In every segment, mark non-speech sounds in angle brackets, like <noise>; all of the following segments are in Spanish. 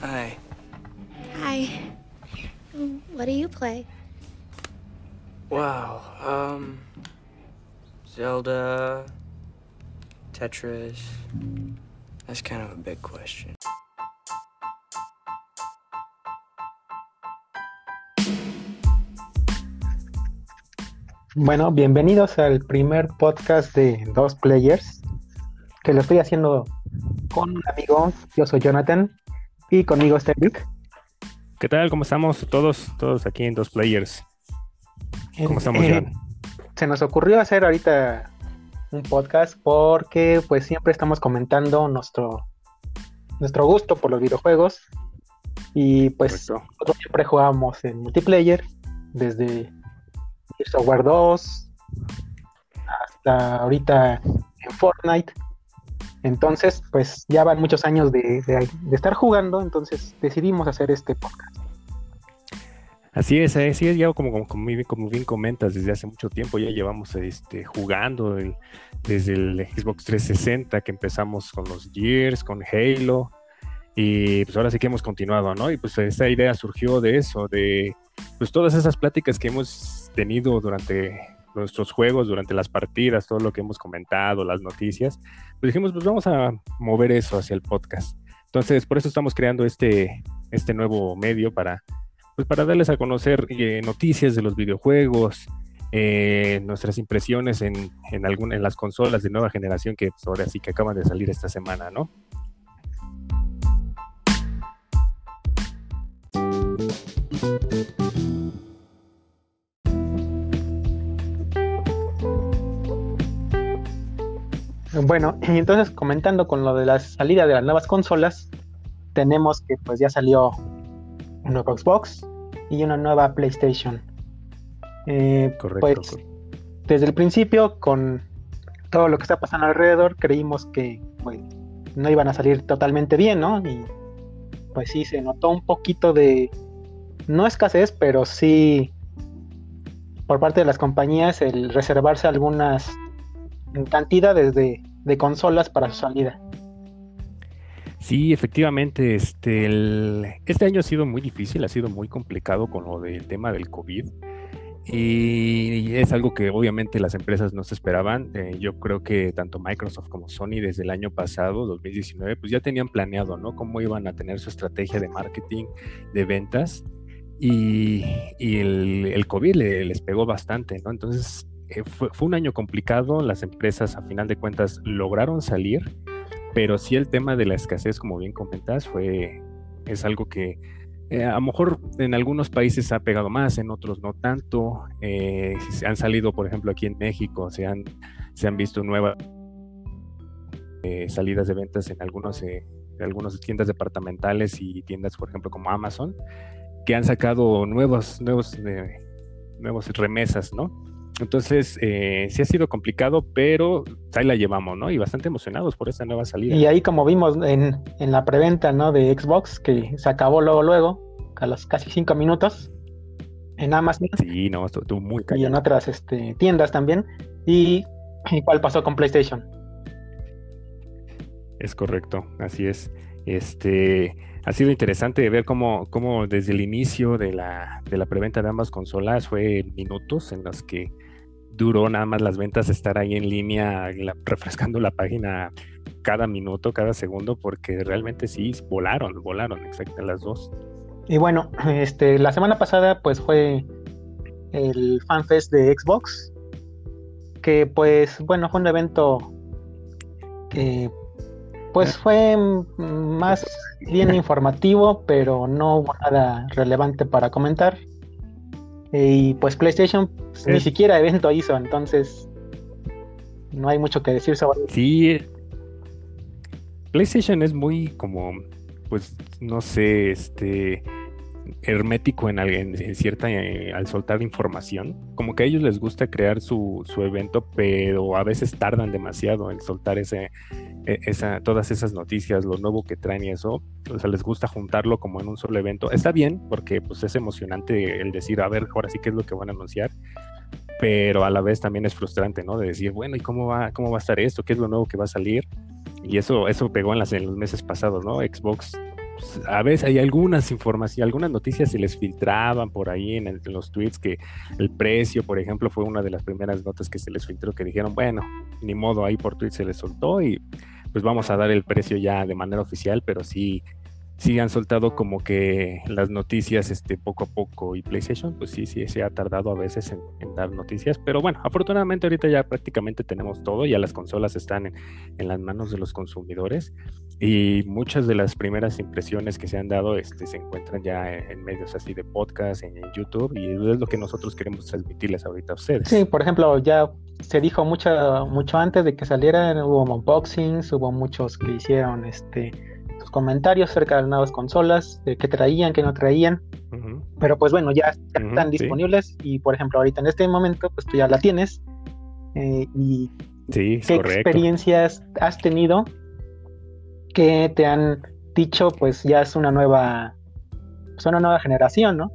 Hi. Hi. What do you play? Wow. Um. Zelda. Tetris. That's kind of a big question. Bueno, bienvenidos al primer podcast de Dos Players, que lo estoy haciendo con un amigo. Yo soy Jonathan y conmigo está Eric. ¿Qué tal? ¿Cómo estamos todos? Todos aquí en Dos Players. ¿Cómo estamos, Eh? Se nos ocurrió hacer ahorita un podcast porque pues siempre estamos comentando nuestro, nuestro gusto por los videojuegos y pues Correcto. nosotros siempre jugamos en multiplayer desde War 2 hasta ahorita en Fortnite. Entonces, pues ya van muchos años de, estar jugando, entonces decidimos hacer este podcast. Así es, así es, ya como, como, bien- comentas, desde hace mucho tiempo ya llevamos este, jugando desde el Xbox 360 que empezamos con los Gears, con Halo, y pues ahora sí que hemos continuado, ¿no? Y pues esta idea surgió de eso, de pues todas esas pláticas que hemos tenido durante nuestros juegos, durante las partidas, todo lo que hemos comentado, las noticias, pues dijimos, pues vamos a mover eso hacia el podcast. Entonces, por eso estamos creando este, este nuevo medio para pues para darles a conocer eh, noticias de los videojuegos, eh, nuestras impresiones en, en, algún- en las consolas de nueva generación que pues, ahora sí que acaban de salir esta semana, ¿no? Bueno, y entonces comentando con lo de la salida de las nuevas consolas, tenemos que pues ya salió un nuevo Xbox y una nueva PlayStation. Eh, Correcto. Pues desde el principio, con todo lo que está pasando alrededor, creímos que pues, no iban a salir totalmente bien, ¿no? Y pues sí, se notó un poquito de, no escasez, pero sí por parte de las compañías el reservarse algunas cantidades de, de consolas para su salida. Sí, efectivamente, este, el- este año ha sido muy difícil, ha sido muy complicado con lo del tema del COVID. Y es algo que obviamente las empresas no se esperaban. Eh, yo creo que tanto Microsoft como Sony desde el año pasado, 2019, pues ya tenían planeado, ¿no? Cómo iban a tener su estrategia de marketing, de ventas. Y, y el, el COVID le- les pegó bastante, ¿no? Entonces eh, fue, un año complicado. Las empresas, a final de cuentas, lograron salir, pero sí el tema de la escasez, como bien comentas, fue, es algo que eh, a lo mejor en algunos países ha pegado más, en otros no tanto. Eh, se han salido, por ejemplo, aquí en México, se han, se han visto nuevas salidas de ventas en algunos, algunas tiendas departamentales y tiendas, por ejemplo, como Amazon, que han sacado nuevos, nuevos, nuevos remesas, ¿no? Entonces, eh, sí ha sido complicado, pero ahí la llevamos, ¿no? Y bastante emocionados por esta nueva salida. Y ahí como vimos en, en la preventa ¿no? de Xbox, que se acabó luego, luego, a los casi cinco minutos, en Amazon Sí, no, estuvo muy y cañón. en otras este, tiendas también. Y igual pasó con PlayStation. Es correcto, así es. Este ha sido interesante ver cómo, cómo desde el inicio de la, de la preventa de ambas consolas fue minutos en los que duró nada más las ventas estar ahí en línea, refrescando la página cada minuto, cada segundo, porque realmente sí volaron, volaron exacto las dos. Y bueno, este, la semana pasada pues fue el FanFest de Xbox, que pues bueno, fue un evento que pues fue más bien informativo, pero no hubo nada relevante para comentar. Y pues PlayStation pues, ni siquiera evento hizo, entonces no hay mucho que decir sobre eso. Sí, PlayStation es muy como, pues, no sé, este, hermético en, en- en cierta, eh, al soltar información. Como que a ellos les gusta crear su, su evento, pero a veces tardan demasiado en soltar ese, e- esa, todas esas noticias, lo nuevo que traen y eso. O sea, les gusta juntarlo como en un solo evento. Está bien, porque pues es emocionante el decir, a ver, ahora sí qué es lo que van a anunciar. Pero a la vez también es frustrante, ¿no? De decir, bueno, ¿y cómo va, cómo va a estar esto? ¿Qué es lo nuevo que va a salir? Y eso, eso pegó en, las, en los meses pasados, ¿no? Xbox pues, a veces hay algunas informaciones, algunas noticias se les filtraban por ahí en, los tweets que el precio, por ejemplo, fue una de las primeras notas que se les filtró que dijeron, bueno, ni modo, ahí por tweet se les soltó y pues vamos a dar el precio ya de manera oficial, pero sí sí han soltado como que las noticias este, poco a poco y PlayStation pues sí, sí se ha tardado a veces en, dar noticias, pero bueno, afortunadamente ahorita ya prácticamente tenemos todo, ya las consolas están en, en, las manos de los consumidores y muchas de las primeras impresiones que se han dado este, se encuentran ya en, en medios así de podcast, en, YouTube y es lo que nosotros queremos transmitirles ahorita a ustedes. Sí, por ejemplo, ya se dijo mucho, mucho antes de que saliera, hubo unboxings, hubo muchos que hicieron este comentarios acerca de las nuevas consolas, de qué traían, qué no traían. Uh -huh. Pero pues bueno, ya, uh -huh, están disponibles sí. y por ejemplo ahorita en este momento pues tú ya la tienes. Eh, y sí, qué correcto. experiencias has tenido que te han dicho pues ya es una nueva, pues una nueva generación, ¿no?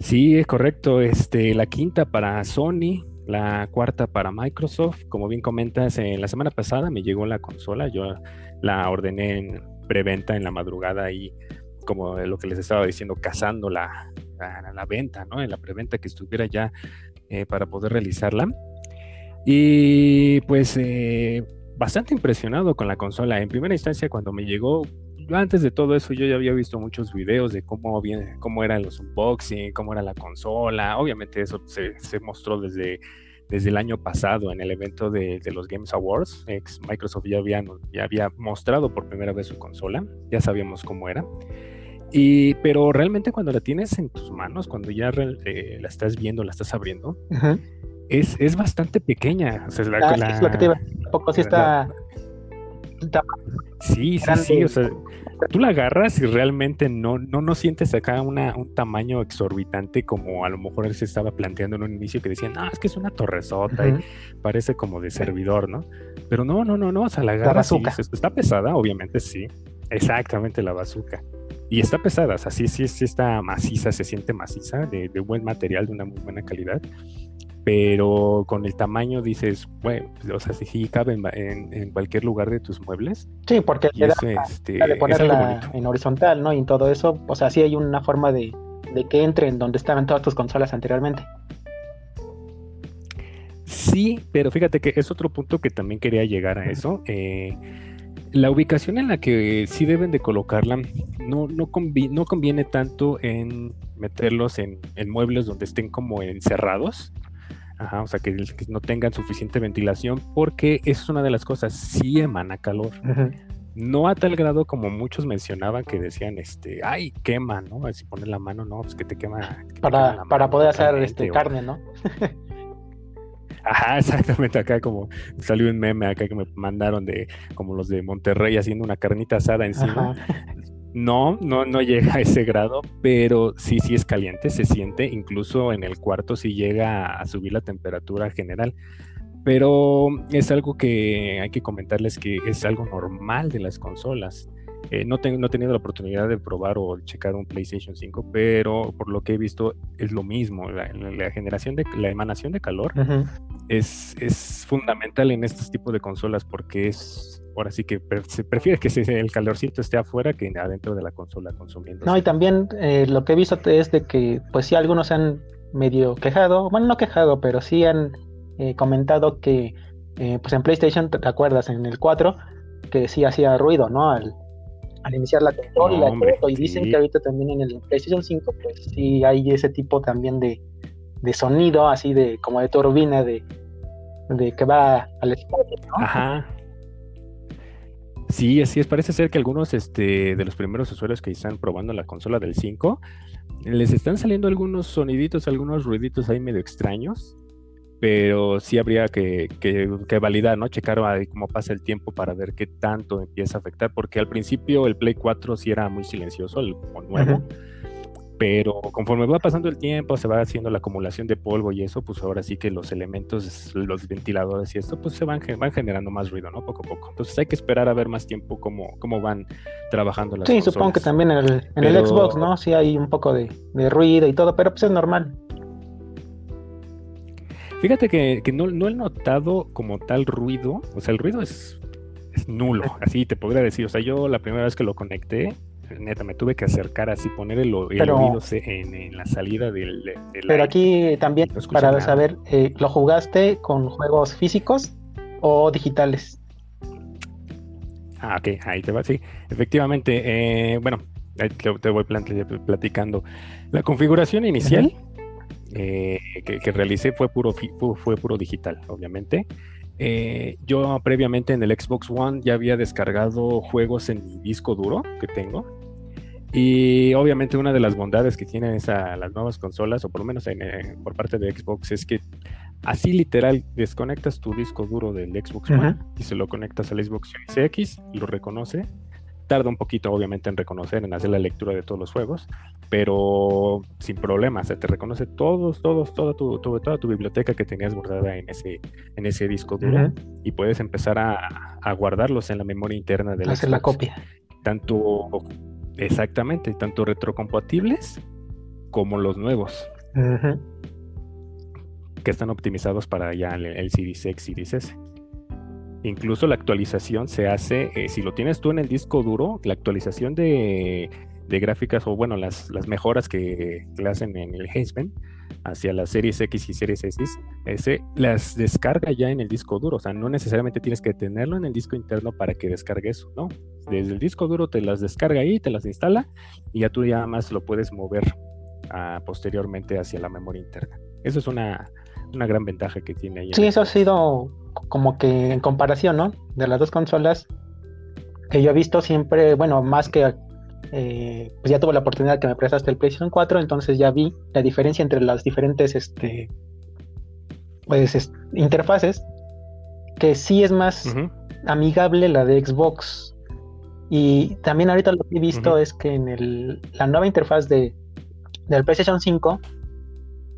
Sí, es correcto. Este, la quinta para Sony, la cuarta para Microsoft. Como bien comentas, en la semana pasada me llegó la consola. Yo la ordené en preventa en la madrugada y como lo que les estaba diciendo, cazando la, la, venta, ¿no? En la preventa que estuviera ya eh, para poder realizarla. Y pues eh, bastante impresionado con la consola. En primera instancia, cuando me llegó, antes de todo eso, yo ya había visto muchos videos de cómo, cómo eran los unboxing, cómo era la consola. Obviamente eso se mostró desde desde el año pasado en el evento de, de los Games Awards. Ex Microsoft ya había, ya había mostrado por primera vez su consola, ya sabíamos cómo era. Y, pero realmente cuando la tienes en tus manos, cuando ya eh, la estás viendo, la estás abriendo, es, es, bastante pequeña. O sea, la, ah, la, es lo que te iba poco sí está... Sí, sí, sí, o sea, tú la agarras y realmente no, no, no sientes acá una, un tamaño exorbitante como a lo mejor él se estaba planteando en un inicio que decían, no, es que es una torresota uh -huh. y parece como de servidor, ¿no? Pero no, no, no, no, o sea, la agarras la y está pesada, obviamente sí, exactamente la bazooka. Y está pesada, o sea, sí, sí, sí está maciza, se siente maciza, de, de buen material, de una muy buena calidad pero con el tamaño dices, bueno, o sea, sí, sí cabe en, en, en, cualquier lugar de tus muebles. Sí, porque eso, este, de ponerla en horizontal, ¿no? Y en todo eso, o sea, sí hay una forma de, de que entre en donde estaban todas tus consolas anteriormente. Sí, pero fíjate que es otro punto que también quería llegar a eso. Eh, la ubicación en la que sí deben de colocarla no, no, convi no conviene tanto en meterlos en, en, muebles donde estén como encerrados. Ajá, o sea, que, que, no tengan suficiente ventilación, porque eso es una de las cosas, sí emana calor. No a tal grado como muchos mencionaban que decían, este, ay, quema, ¿no? Si pones la mano, no, pues que te quema. Que para, te quema para poder hacer este, carne, ¿no? <laughs> Ajá, exactamente, acá como salió un meme acá que me mandaron de como los de Monterrey haciendo una carnita asada encima. Ajá. <laughs> No, no, no llega a ese grado, pero sí, sí es caliente, se siente, incluso en el cuarto sí llega a subir la temperatura general. Pero es algo que hay que comentarles que es algo normal de las consolas. Eh, no, tengo, no he tenido la oportunidad de probar o checar un PlayStation 5, pero por lo que he visto es lo mismo. La, la generación de la emanación de calor uh -huh. es, es fundamental en estos tipos de consolas porque es ahora sí que se prefiere que el calorcito esté afuera que adentro de la consola consumiendo. No, y también eh, lo que he visto es de que, pues sí, algunos se han medio quejado, bueno, no quejado, pero sí han eh, comentado que, eh, pues en PlayStation, ¿te acuerdas? En el 4, que sí hacía ruido, ¿no? Al, al iniciar la consola no, hombre, y dicen sí. que ahorita también en el PlayStation 5, pues sí hay ese tipo también de, de sonido, así de como de turbina, de, de que va al espacio, ¿no? Ajá. Sí, así es. Parece ser que algunos este, de los primeros usuarios que están probando la consola del 5 les están saliendo algunos soniditos, algunos ruiditos ahí medio extraños. Pero sí habría que, que, que validar, ¿no? Checar ahí cómo pasa el tiempo para ver qué tanto empieza a afectar. Porque al principio el Play 4 sí era muy silencioso, el nuevo. Pero conforme va pasando el tiempo, se va haciendo la acumulación de polvo y eso, pues ahora sí que los elementos, los ventiladores y esto, pues se van, van generando más ruido, ¿no? Poco a poco. Entonces hay que esperar a ver más tiempo cómo, cómo van trabajando las Sí, consolas. supongo que también en el, en pero... el Xbox, ¿no? Sí hay un poco de, de, ruido y todo, pero pues es normal. Fíjate que, que no, no he notado como tal ruido, o sea, el ruido es es nulo, <laughs> así te podría decir. O sea, yo la primera vez que lo conecté, neta, me tuve que acercar así, poner el, el Pero- oído en, en la salida del, del Pero aire. aquí también, No para nada. saber, eh, ¿lo jugaste con juegos físicos o digitales? Ah, ok, ahí te va, sí. Efectivamente, eh, bueno, te, te voy platicando. La configuración inicial eh, que, que realicé fue puro, fue, puro digital, obviamente. Eh, yo previamente en el Xbox One ya había descargado juegos en mi disco duro que tengo. Y obviamente una de las bondades que tienen esa, las nuevas consolas, o por lo menos en, eh, por parte de Xbox, es que así literal desconectas tu disco duro del Xbox One y se lo conectas al Xbox Series X, lo reconoce. Tarda un poquito, obviamente, en reconocer, en hacer la lectura de todos los juegos, pero sin problemas. Se te reconoce todos, todos, toda tu, tu- toda tu biblioteca que tenías guardada en ese, en ese disco duro y puedes empezar a, a guardarlos en la memoria interna del Hacer la copia. Tanto, exactamente, tanto retrocompatibles como los nuevos que están optimizados para ya el, el Series X, Series S. Incluso la actualización se hace, eh, si lo tienes tú en el disco duro, la actualización de, gráficas o bueno, las, mejoras que, le hacen en el Hazeman hacia las series X y series S, S, las descarga ya en el disco duro. O sea, no necesariamente tienes que tenerlo en el disco interno para que descargue eso, ¿no? Desde el disco duro te las descarga ahí, te las instala y ya tú ya más lo puedes mover ah, posteriormente hacia la memoria interna. Eso es una, una gran ventaja que tiene ahí. Sí, eso ha sido como que en comparación, ¿no? De las dos consolas que yo he visto siempre, bueno, más que eh, pues ya tuve la oportunidad que me prestaste el PlayStation 4, entonces ya vi la diferencia entre las diferentes este pues es- interfaces que sí es más amigable la de Xbox. Y también ahorita lo que he visto es que en el, la nueva interfaz de, del PlayStation 5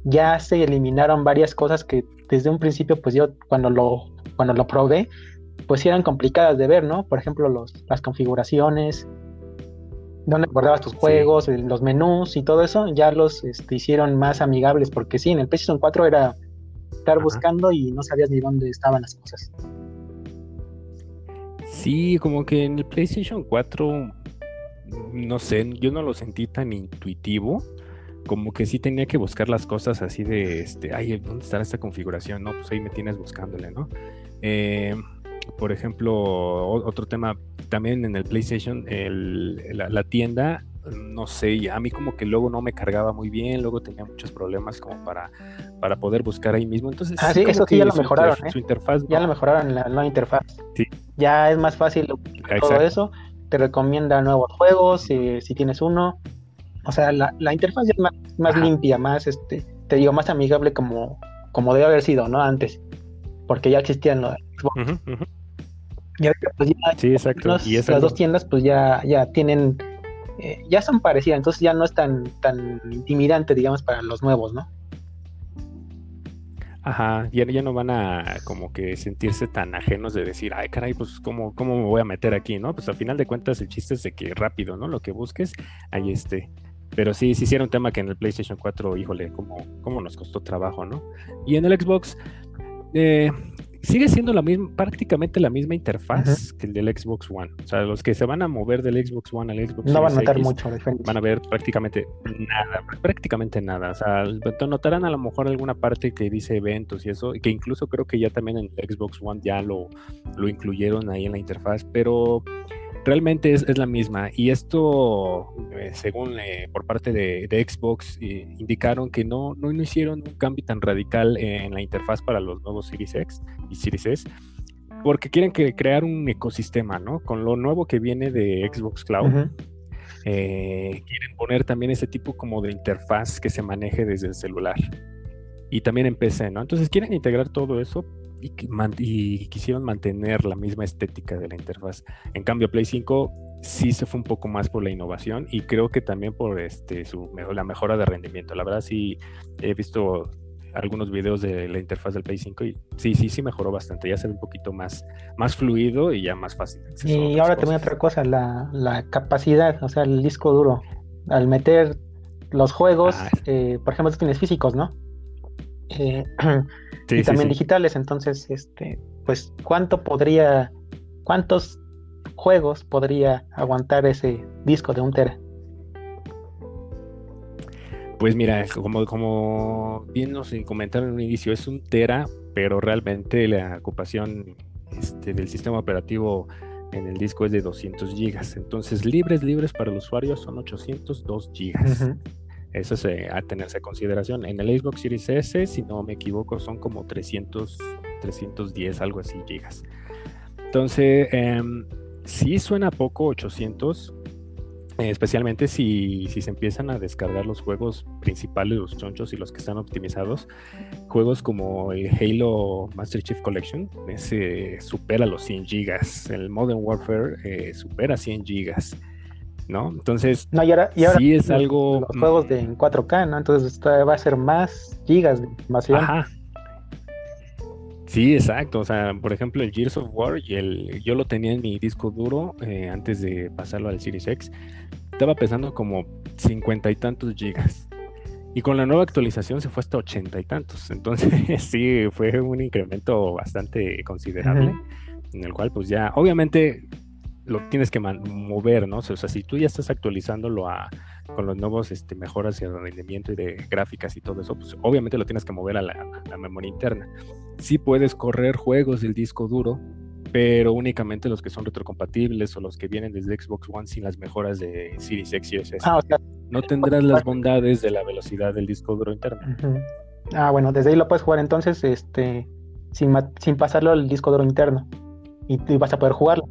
ya se eliminaron varias cosas que desde un principio, pues yo cuando lo, cuando lo probé, pues eran complicadas de ver, ¿no? Por ejemplo, los, las configuraciones, donde guardabas tus juegos, el- los menús y todo eso, ya los este, hicieron más amigables, porque sí, en el PlayStation 4 era estar Ajá. buscando y no sabías ni dónde estaban las cosas. Sí, como que en el PlayStation 4, no sé, yo no lo sentí tan intuitivo. Como que sí tenía que buscar las cosas así de, este, ay, ¿dónde estará esta configuración? No, pues ahí me tienes buscándole, ¿no? Eh, por ejemplo, otro tema, también en el PlayStation, el- la, la tienda, no sé, a mí como que luego no me cargaba muy bien, luego tenía muchos problemas como para, para poder buscar ahí mismo. Entonces, Ah, sí, eso sí ya lo su mejoraron, interf- ¿eh? Su interfaz Ya no- lo mejoraron la nueva interfaz. Sí. Ya es más fácil todo Exacto. eso. Te recomienda nuevos juegos eh, si tienes uno. O sea, la, la interfaz ya es más, limpia, más, este, te digo, más amigable como, como debe haber sido, ¿no? Antes. Porque ya existían los Xbox. Y ahorita, pues ya Sí, exacto. los- y las algo- dos tiendas, pues ya, ya tienen, eh, ya son parecidas, entonces ya no es tan, tan intimidante, digamos, para los nuevos, ¿no? Ajá, ya, ya no van a como que sentirse tan ajenos de decir, ay, caray, pues ¿cómo, cómo me voy a meter aquí, ¿no? Pues al final de cuentas el chiste es de que rápido, ¿no? Lo que busques, ahí esté. Pero sí, sí, sí era un tema que en el PlayStation 4, híjole, cómo, cómo nos costó trabajo, ¿no? Y en el Xbox, eh, sigue siendo la misma, prácticamente la misma interfaz que el del Xbox One. O sea, los que se van a mover del Xbox One al Xbox No van a notar X, mucho diferencia. van a ver prácticamente nada, prácticamente nada. O sea, notarán a lo mejor alguna parte que dice eventos y eso, que incluso creo que ya también en el Xbox One ya lo, lo incluyeron ahí en la interfaz, pero realmente es, es la misma. Y esto, eh, según eh, por parte de, de Xbox, eh, indicaron que no, no, no hicieron un cambio tan radical en la interfaz para los nuevos Series X y Series S. Porque quieren que crear un ecosistema, ¿no? Con lo nuevo que viene de Xbox Cloud, quieren poner también ese tipo como de interfaz que se maneje desde el celular y también en PC, ¿no? Entonces quieren integrar todo eso y, y quisieron mantener la misma estética de la interfaz. En cambio, Play 5 sí se fue un poco más por la innovación y creo que también por este su la mejora de rendimiento. La verdad sí he visto algunos videos de la interfaz del Play 5 y sí, sí, sí mejoró bastante. Ya se ve un poquito más, más fluido y ya más fácil. de Y ahora también otra cosa, la, la capacidad, o sea, el disco duro. Al meter los juegos, Ah. eh, por ejemplo, tú tienes físicos, ¿no? Eh, <clears throat> Sí, y también digitales, entonces, este, pues, ¿cuánto podría ¿cuántos juegos podría aguantar ese disco de un tera? Pues mira, como, como bien nos comentaron en un inicio, es un tera, pero realmente la ocupación este, del sistema operativo en el disco es de 200 gigas. Entonces, libres, libres para el usuario son 802 gigas. Eso es eh, a tenerse en consideración. En el Xbox Series S, si no me equivoco, son como 300, 310, algo así, gigas. Entonces, eh, sí suena poco 800, eh, especialmente si, si, se empiezan a descargar los juegos principales, los chonchos y los que están optimizados. Juegos como el Halo Master Chief Collection, ese supera los 100 gigas. El Modern Warfare eh, supera 100 gigas. ¿No? Entonces, no, y ahora, sí es algo. Los juegos de en 4K, ¿no? Entonces va a ser más gigas de información. Ajá. Sí, exacto. O sea, por ejemplo, el Gears of War, y el, yo lo tenía en mi disco duro eh, antes de pasarlo al Series X. Estaba pesando como cincuenta y tantos gigas. Y con la nueva actualización se fue hasta ochenta y tantos. <laughs> Entonces, sí, fue un incremento bastante considerable. En el cual, pues ya, obviamente, lo tienes que mover, ¿no? O sea, si tú ya estás actualizándolo a, con los nuevos este, mejoras de rendimiento y de gráficas y todo eso, pues obviamente lo tienes que mover a la, memoria interna. Sí puedes correr juegos del disco duro, pero únicamente los que son retrocompatibles o los que vienen desde Xbox One sin las mejoras de Series X y S. Ah, no tendrás las bondades de la velocidad del disco duro interno. Ah, bueno, desde ahí lo puedes jugar entonces este sin, sin pasarlo al disco duro interno. Y, vas a poder jugarlo,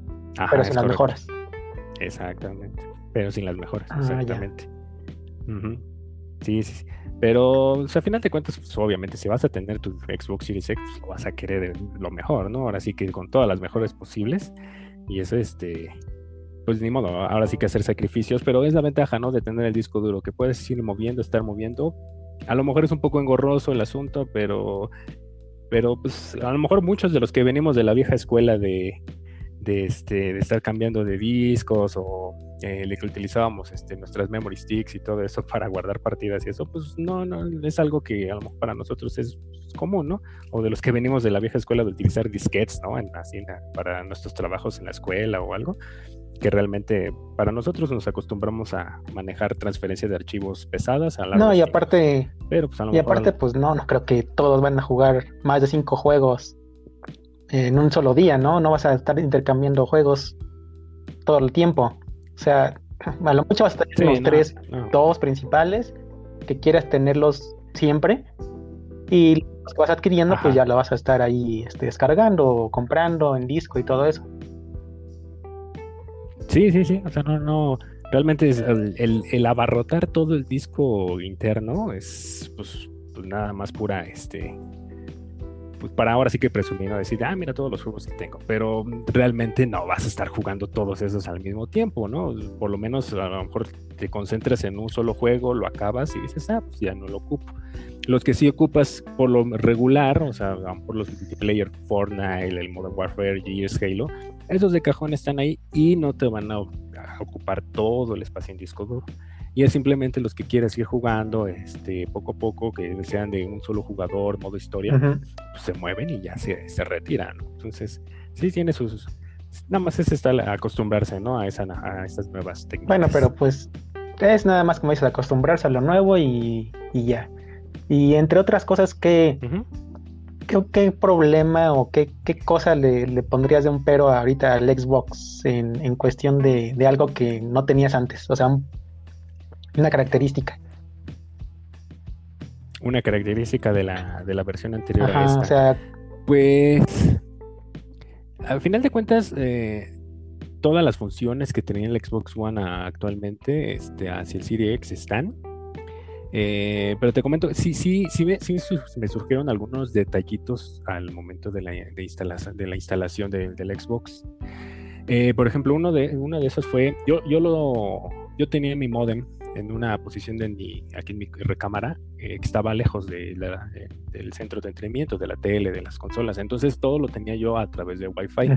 pero sin las mejoras. Exactamente pero sin las mejoras, ah, exactamente. sí, sí, sí, Pero, al final de cuentas, pues, obviamente, si vas a tener tu Xbox Series X, pues, vas a querer lo mejor, ¿no? Ahora sí que con todas las mejores posibles. Y eso, este, pues ni modo, ahora sí que hacer sacrificios, pero es la ventaja, ¿no? De tener el disco duro, que puedes ir moviendo, estar moviendo. A lo mejor es un poco engorroso el asunto, pero, pero pues a lo mejor muchos de los que venimos de la vieja escuela de, de, este, de estar cambiando de discos o eh, le que utilizábamos este, nuestras memory sticks y todo eso <laughs> para guardar partidas y eso, pues no, no, es algo que a lo mejor para nosotros es común, ¿no? O de los que venimos de la vieja escuela de utilizar disquetes, ¿no? En, así, para nuestros trabajos en la escuela o algo, que realmente para nosotros nos acostumbramos a manejar transferencia de archivos pesadas. A no, y aparte, pero pues y aparte, pues no, no creo que todos van a jugar más de cinco juegos en un solo día, ¿no? No vas a estar intercambiando juegos todo el tiempo. O sea, a lo mucho vas a tener los tres, dos principales, que quieras tenerlos siempre. Y los que vas adquiriendo, pues ya lo vas a estar ahí este, descargando, comprando en disco y todo eso. Sí, sí, sí. O sea, no, no. Realmente es el, el, abarrotar todo el disco interno es pues, pues nada más pura este pues para ahora sí que presumir, ¿no? decir, ah, mira todos los juegos que tengo, pero realmente no vas a estar jugando todos esos al mismo tiempo, ¿no? Por lo menos a lo mejor te concentras en un solo juego, lo acabas y dices, ah, pues ya no lo ocupo. Los que sí ocupas por lo regular, o sea, por los multiplayer, Fortnite, el Modern Warfare, Gears, Halo, esos de cajón están ahí y no te van a ocupar todo el espacio en disco duro y es simplemente los que quieras ir jugando este, poco a poco, que sean de un solo jugador, modo historia, pues se mueven y ya se, se retiran. Entonces, sí tiene sus... Nada más es estar acostumbrarse, ¿no? A, esa, a estas nuevas técnicas. Bueno, pero pues es nada más como dices, acostumbrarse a lo nuevo y, y ya. Y entre otras cosas, ¿qué, ¿qué, problema o qué, qué cosa le, le, pondrías de un pero ahorita al Xbox en, en cuestión de, de, algo que no tenías antes? O sea, un una característica. Una característica de la, de la versión anterior a esta. O sea... Pues. Al final de cuentas, eh, todas las funciones que tenía el Xbox One actualmente este, hacia el Series X están. Eh, pero te comento, sí, sí, sí, me, sí me surgieron algunos detallitos al momento de la, de instalación, de la instalación del Xbox. Eh, por ejemplo, uno de, una de esas fue, yo, yo lo, yo tenía mi modem en una posición de mi, aquí en mi recámara eh, que estaba lejos de del centro de entrenamiento, de la tele, de las consolas. Entonces todo lo tenía yo a través de Wi-Fi.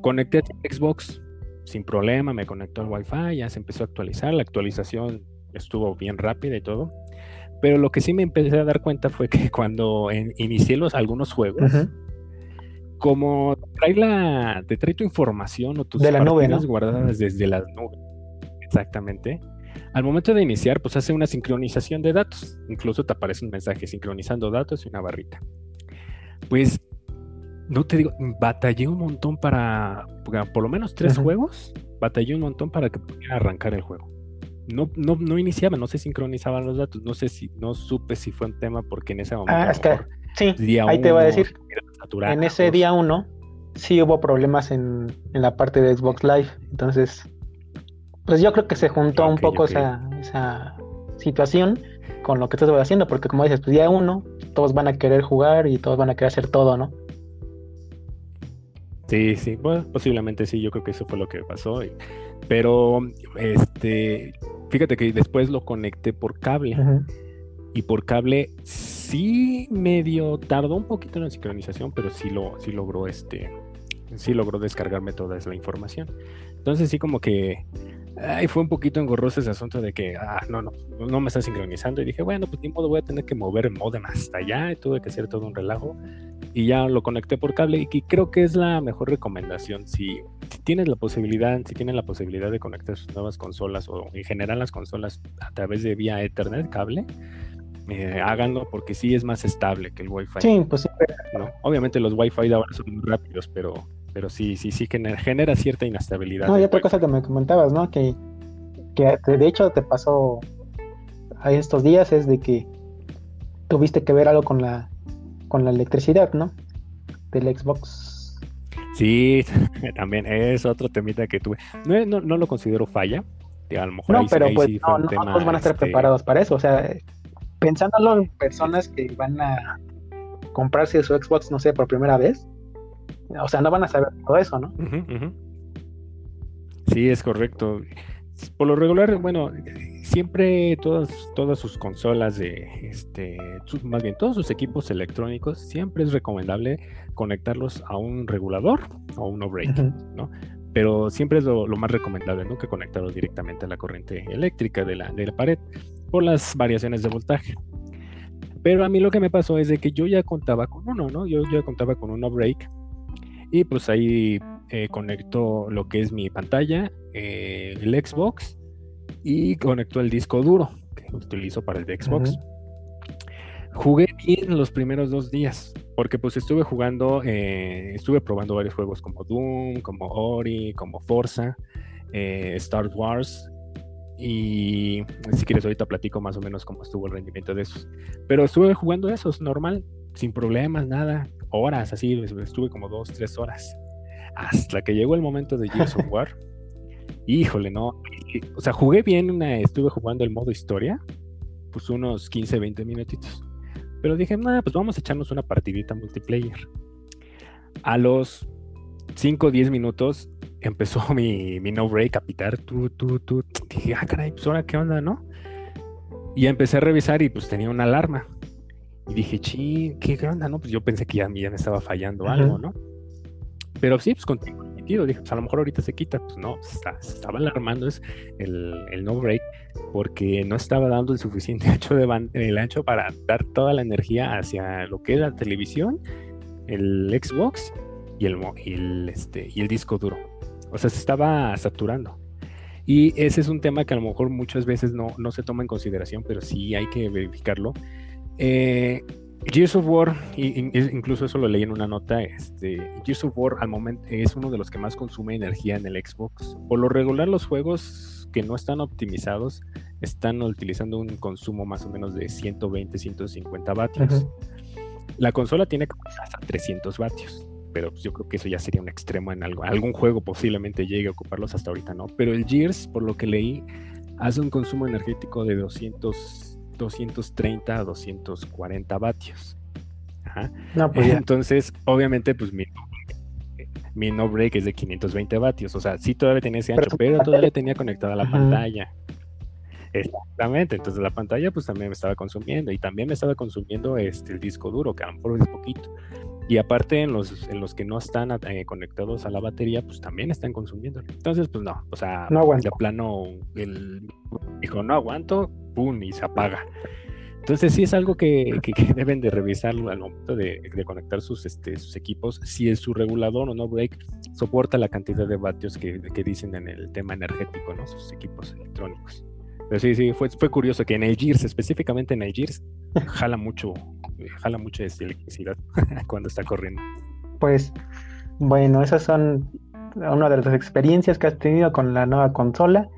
Conecté a Xbox sin problema, me conectó al Wi-Fi, ya se empezó a actualizar. La actualización estuvo bien rápida y todo. Pero lo que sí me empecé a dar cuenta fue que <laughs> cuando inicié los algunos juegos, como trae la, te trae tu información o tus De la nube, guardadas desde la nube. Exactamente. Al momento de iniciar, pues hace una sincronización de datos. Incluso te aparece un mensaje sincronizando datos y una barrita. Pues, no te digo, batallé un montón para, por lo menos tres juegos, batallé un montón para que pudiera arrancar el juego. No, no, no iniciaba, no se sincronizaban los datos. No sé si, no supe si fue un tema porque en ese momento. Ah, a lo es que, sí, día ahí te voy a decir, en ese día uno sí hubo problemas en, en la parte de Xbox Live. Entonces, pues yo creo que se juntó un poco esa, esa situación con lo que estás haciendo, porque como dices, pues día uno, todos van a querer jugar y todos van a querer hacer todo, ¿no? Sí, sí, bueno, posiblemente sí, yo creo que eso fue lo que pasó. y- Pero, este, fíjate que después lo conecté por cable. Y por cable sí medio tardó un poquito en la sincronización, pero sí lo, sí logró este, sí logró descargarme toda esa información. Entonces sí como que ay, fue un poquito engorroso ese asunto de que ah, no, no, no me está sincronizando. Y dije, bueno, pues ni modo, voy a tener que mover el modem hasta allá. Y tuve que hacer todo un relajo. Y ya lo conecté por cable. Y creo que es la mejor recomendación. Si, si tienes la posibilidad, si tienen la posibilidad de conectar sus nuevas consolas o en general las consolas a través de vía Ethernet, cable, eh, háganlo porque sí es más estable que el Wi-Fi. Sí, pues sí, ¿no? Obviamente los Wi-Fi de ahora son muy rápidos, pero, pero sí, sí, sí genera, genera cierta inestabilidad. No, y otra cosa que me comentabas, ¿no? Que, que de hecho te pasó a estos días es de que tuviste que ver algo con la con la electricidad, ¿no? Del Xbox. Sí, <laughs> también es otro temita que tuve. No, no, no lo considero falla. que A lo mejor No, ahí pero ahí pues sí no, un no tema, todos van a estar este, preparados para eso. O sea, pensándolo en personas que van a comprarse su Xbox, no sé, por primera vez. O sea, no van a saber todo eso, ¿no? Sí, es correcto. Por lo regular, bueno, siempre todas, todas sus consolas de, este, más bien todos sus equipos electrónicos, siempre es recomendable conectarlos a un regulador o un no-break, Ujú. ¿no? Pero siempre es lo, lo más recomendable, ¿no? Que conectarlos directamente a la corriente eléctrica de la, de la pared por las variaciones de voltaje. Pero a mí lo que me pasó es de que yo ya contaba con uno, ¿no? Yo ya contaba con un no-break y pues ahí eh, conecto lo que es mi pantalla, eh, el Xbox y conecto el disco duro que utilizo para el de Xbox. Jugué bien los primeros dos días porque pues estuve jugando, eh, estuve probando varios juegos como Doom, como Ori, como Forza, eh, Star Wars y si quieres ahorita platico más o menos cómo estuvo el rendimiento de esos. Pero estuve jugando esos normal, sin problemas, nada, horas así, estuve como dos, tres horas. Hasta que llegó el momento de Gears of <laughs> War. Híjole, no. O sea, jugué bien, una, estuve jugando el modo historia, pues unos 15, 20 minutitos. Pero dije, nada, pues vamos a echarnos una partidita multiplayer. A los 5 o 10 minutos empezó <laughs> mi, mi no break a pitar. Tu, tu, tu. Dije, ah, caray, pues ahora qué onda, ¿no? Y empecé a revisar y pues tenía una alarma. Y dije, chi, ¿qué onda, no? Pues yo pensé que ya, ya me estaba fallando Ujú. algo, ¿no? Pero sí, pues emitido. Dije, pues a lo mejor ahorita se quita. Pues no, se está- se estaba alarmando es el, el no break porque no estaba dando el suficiente <laughs> ancho de ban- el ancho para dar toda la energía hacia lo que es la televisión, el Xbox y el, el, este, y el disco duro. O sea, se estaba saturando. Y ese es un tema que a lo mejor muchas veces no, no se toma en consideración, pero sí hay que verificarlo. Eh, Gears of War, incluso eso lo leí en una nota, este, Gears of War al momento es uno de los que más consume energía en el Xbox. Por lo regular los juegos que no están optimizados están utilizando un consumo más o menos de 120, 150 vatios. Ujú. La consola tiene hasta 300 vatios, pero pues yo creo que eso ya sería un extremo en algo. Algún juego posiblemente llegue a ocuparlos hasta ahorita, ¿no? Pero el Gears, por lo que leí, hace un consumo energético de 200, 230 a 240 vatios. Ajá. No, pues. Entonces, obviamente, pues mi, mi no break es de 520 vatios. O sea, sí todavía tenía ese Pero ancho, pero pantalla- todavía tenía conectada la Ajá. pantalla. Exactamente, entonces la pantalla pues también me estaba consumiendo y también me estaba consumiendo este, el disco duro, que a lo mejor es poquito. Y aparte en los, en los que no están eh, conectados a la batería, pues también están consumiendo. Entonces, pues no, o sea, No de plano, el, dijo, no aguanto, pum, y se apaga. Entonces sí es algo que, que, deben de revisar al momento de, de, conectar sus, este, sus equipos, si es su regulador o no break soporta la cantidad de vatios que, que dicen en el tema energético, ¿no? Sus equipos electrónicos. Pero sí, sí, fue, fue curioso que en el Gears, específicamente en el Gears, jala mucho, jala mucha electricidad <laughs> cuando está corriendo. Pues bueno, esas son una de las experiencias que has tenido con la nueva consola,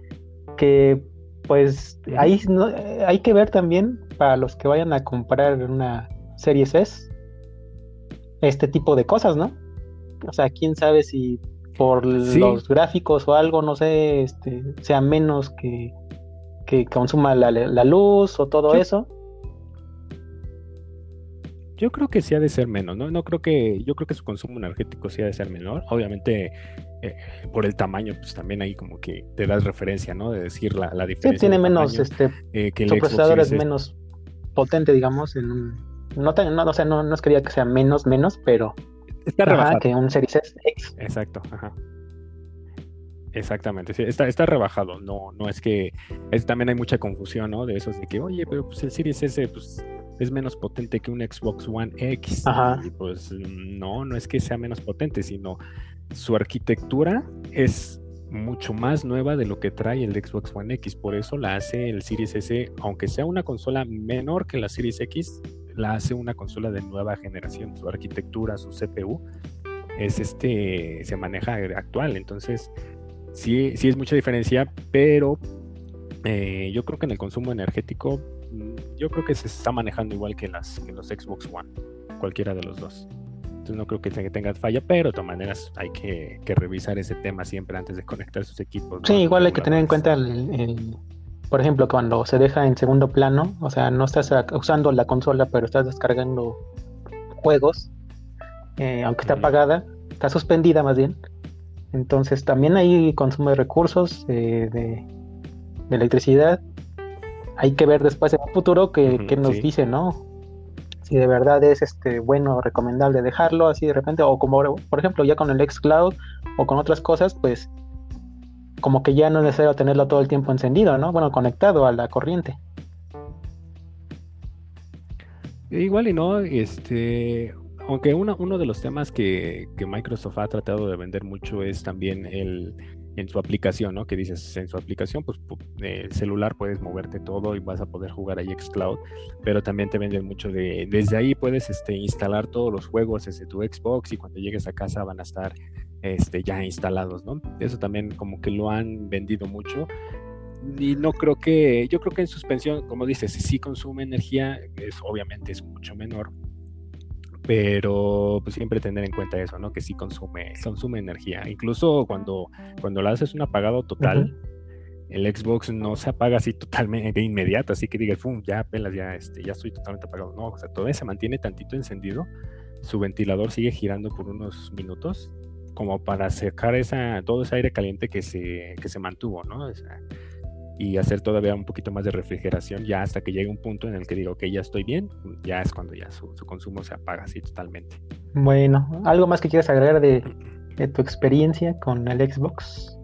que pues ahí no, hay que ver también para los que vayan a comprar una Series S este tipo de cosas, ¿no? O sea, quién sabe si por los gráficos o algo, no sé, este, sea menos que, que consuma la, la luz o todo eso. Yo creo que sí ha de ser menos, ¿no? No creo que, yo creo que su consumo energético sí ha de ser menor. Obviamente, eh, por el tamaño, pues también ahí como que te das referencia, ¿no? De decir la, la diferencia. Sí, tiene menos, este, eh, que el su procesador es menos potente, digamos, en un, no, no, o sea, no, no es que diga que sea menos, menos, pero está rebajado. que un Series X. Exacto, ajá. Exactamente, sí, está, está rebajado, no, no es que, es, también hay mucha confusión, ¿no? De esos de que, oye, pero pues el Series S, pues es menos potente que un Xbox One X. Ajá. Y pues no, no es que sea menos potente, sino su arquitectura es mucho más nueva de lo que trae el Xbox One X. Por eso la hace el Series S, aunque sea una consola menor que la Series X, la hace una consola de nueva generación. Su arquitectura, su CPU, es este, se maneja actual. Entonces, sí, sí es mucha diferencia, pero eh, yo creo que en el consumo energético yo creo que se está manejando igual que, las, que los Xbox One, cualquiera de los dos. Entonces no creo que tenga falla, pero de todas maneras hay que, revisar ese tema siempre antes de conectar sus equipos. Sí, igual hay que tener en cuenta el, por ejemplo, cuando se deja en segundo plano, o sea, no estás usando la consola, pero estás descargando juegos, eh, aunque está apagada, está suspendida más bien. Entonces también hay consumo de recursos, eh, de, de electricidad hay que ver después en el futuro que, nos dice, ¿no? Si de verdad es este bueno, recomendable dejarlo así de repente, o como por ejemplo ya con el xCloud o con otras cosas, pues como que ya no es necesario tenerlo todo el tiempo encendido, ¿no? Bueno, conectado a la corriente. Igual y no, este, aunque uno de los temas que, Microsoft ha tratado de vender mucho es también el, en su aplicación, ¿no? Que dices, en su aplicación, pues el celular puedes moverte todo y vas a poder jugar ahí Xcloud, pero también te venden mucho de, desde ahí puedes este, instalar todos los juegos desde tu Xbox y cuando llegues a casa van a estar este, ya instalados, ¿no? Eso también como que lo han vendido mucho y no creo que, yo creo que en suspensión, como dices, si consume energía, es, obviamente es mucho menor, pero pues siempre tener en cuenta eso, ¿no? Que sí consume, consume energía. Incluso cuando, cuando lo haces un apagado total, el Xbox no se apaga así totalmente de inmediato, así que diga, ¡fum! ya apenas, ya, este, ya estoy totalmente apagado. No, o sea, todavía se mantiene tantito encendido, su ventilador sigue girando por unos minutos, como para sacar esa, todo ese aire caliente que se, que se mantuvo, ¿no? O sea, y hacer todavía un poquito más de refrigeración ya hasta que llegue un punto en el que digo, que ya estoy bien, ya es cuando ya su, consumo se apaga así totalmente. Bueno, ¿algo más que quieras agregar de, tu experiencia con el Xbox?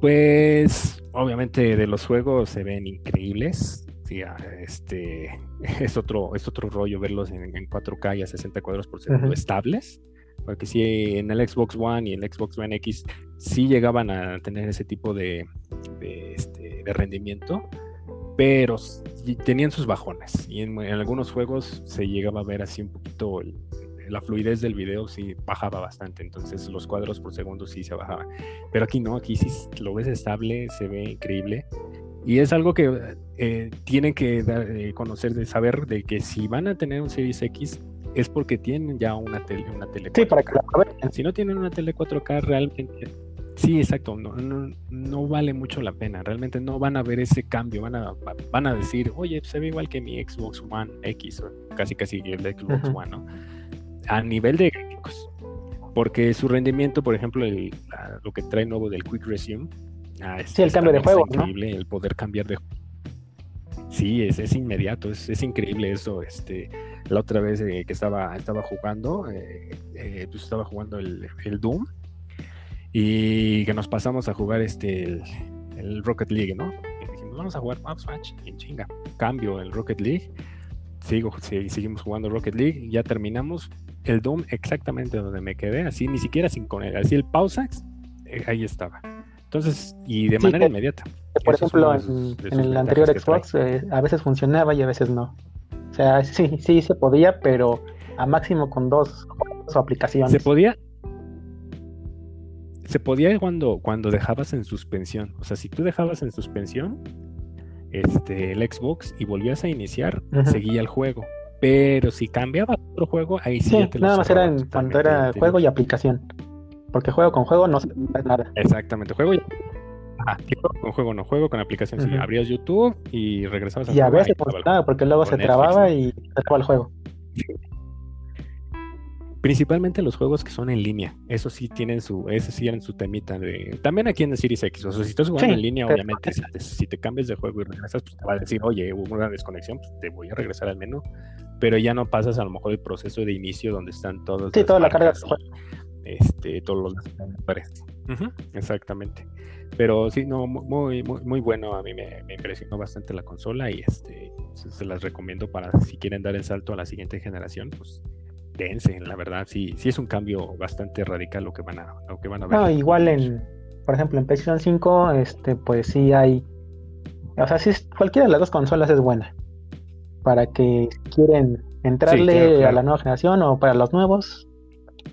Pues obviamente de los juegos se ven increíbles. Sí, ah, este <laughs> es otro, es otro rollo verlos en, 4K y a 60 cuadros por segundo estables. Porque si en el Xbox One y el Xbox One X sí llegaban a tener ese tipo de, este, rendimiento, pero tenían sus bajones. Y en, algunos juegos se llegaba a ver así un poquito la fluidez del video sí bajaba bastante, entonces los cuadros por segundo sí se bajaban. Pero aquí no, aquí sí lo ves estable, se ve increíble. Y es algo que eh, tienen que eh, conocer, de saber de que si van a tener un Series X, es porque tienen ya una tele, una tele 4K. Sí, para que la Si no tienen una tele 4K, realmente, sí, exacto, no, no, vale mucho la pena. Realmente no van a ver ese cambio. Van a, van a decir, oye, se ve igual que mi Xbox One X, o casi casi el Xbox One, ¿no? A nivel de gráficos. Porque su rendimiento, por ejemplo, el, lo que trae nuevo del Quick Resume. Ah, sí, el cambio de juego. increíble, el poder cambiar de Sí, es, es inmediato, es, es increíble eso. Este, la otra vez eh, que estaba, estaba jugando, eh, eh, pues estaba jugando el, Doom y que nos pasamos a jugar este el, Rocket League, ¿no? pues vamos a jugar Match y en chinga. Cambio el Rocket League, sigo, seguimos jugando Rocket League, ya terminamos el Doom exactamente donde me quedé, así ni siquiera sin con él, así el pausa, eh, ahí estaba. Entonces, y de manera inmediata. Por ejemplo, en, el anterior Xbox eh, a veces funcionaba y a veces no. O sea, <laughs> sí, sí se podía, pero a máximo con dos, aplicaciones. Se podía, se podía cuando, cuando dejabas en suspensión. O sea, si tú dejabas en suspensión este, el Xbox y volvías a iniciar, seguía el juego. Pero si cambiaba otro juego, ahí sí, ya te Nada más era en cuanto era juego y aplicación. Porque juego con juego no se nada. Exactamente, juego y con juego no juego, con aplicación. Abrías YouTube y regresabas a Y a veces funcionaba, porque luego se trababa y se acababa el juego. Principalmente los juegos que son en línea. Eso sí tienen su, ese sí en su temita de. También aquí en el Series X. O sea, si estás jugando en línea, obviamente, si te, cambias de juego y regresas, pues te va a decir, oye, hubo una desconexión, pues te voy a regresar al menú. Pero ya no pasas a lo mejor el proceso de inicio donde están todos. Sí, toda la carga este, todos los exactamente. Pero sí, no, muy, muy, muy bueno. A mí me, impresionó bastante la consola y este se las recomiendo para si quieren dar el salto a la siguiente generación, pues dense, la verdad, sí, sí es un cambio bastante radical lo que van a, lo que van a ver. No, igual en, por ejemplo, en PlayStation 5, este, pues sí hay, o sea, si cualquiera de las dos consolas es buena. Para que quieren entrarle a la nueva generación o para los nuevos,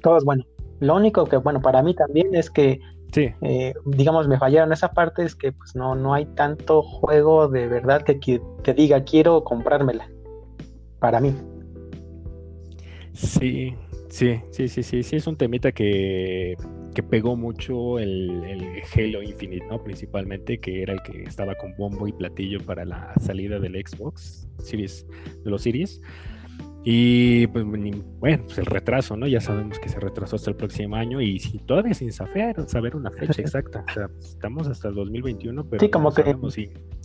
todo es bueno. Lo único que, bueno, para mí también es que, eh, digamos, me fallaron esa parte, es que pues no, no hay tanto juego de verdad que, que diga quiero comprármela. Para mí. Sí, sí, sí, sí, sí, sí, es un temita que, que pegó mucho el, el, Halo Infinite, ¿no? Principalmente, que era el que estaba con bombo y platillo para la salida del Xbox Series, de los Series. Y pues bueno, pues el retraso, ¿no? Ya sabemos que se retrasó hasta el próximo año y si, todavía sin saber, saber una fecha exacta. O sea, estamos hasta el 2021, pero sí, como que,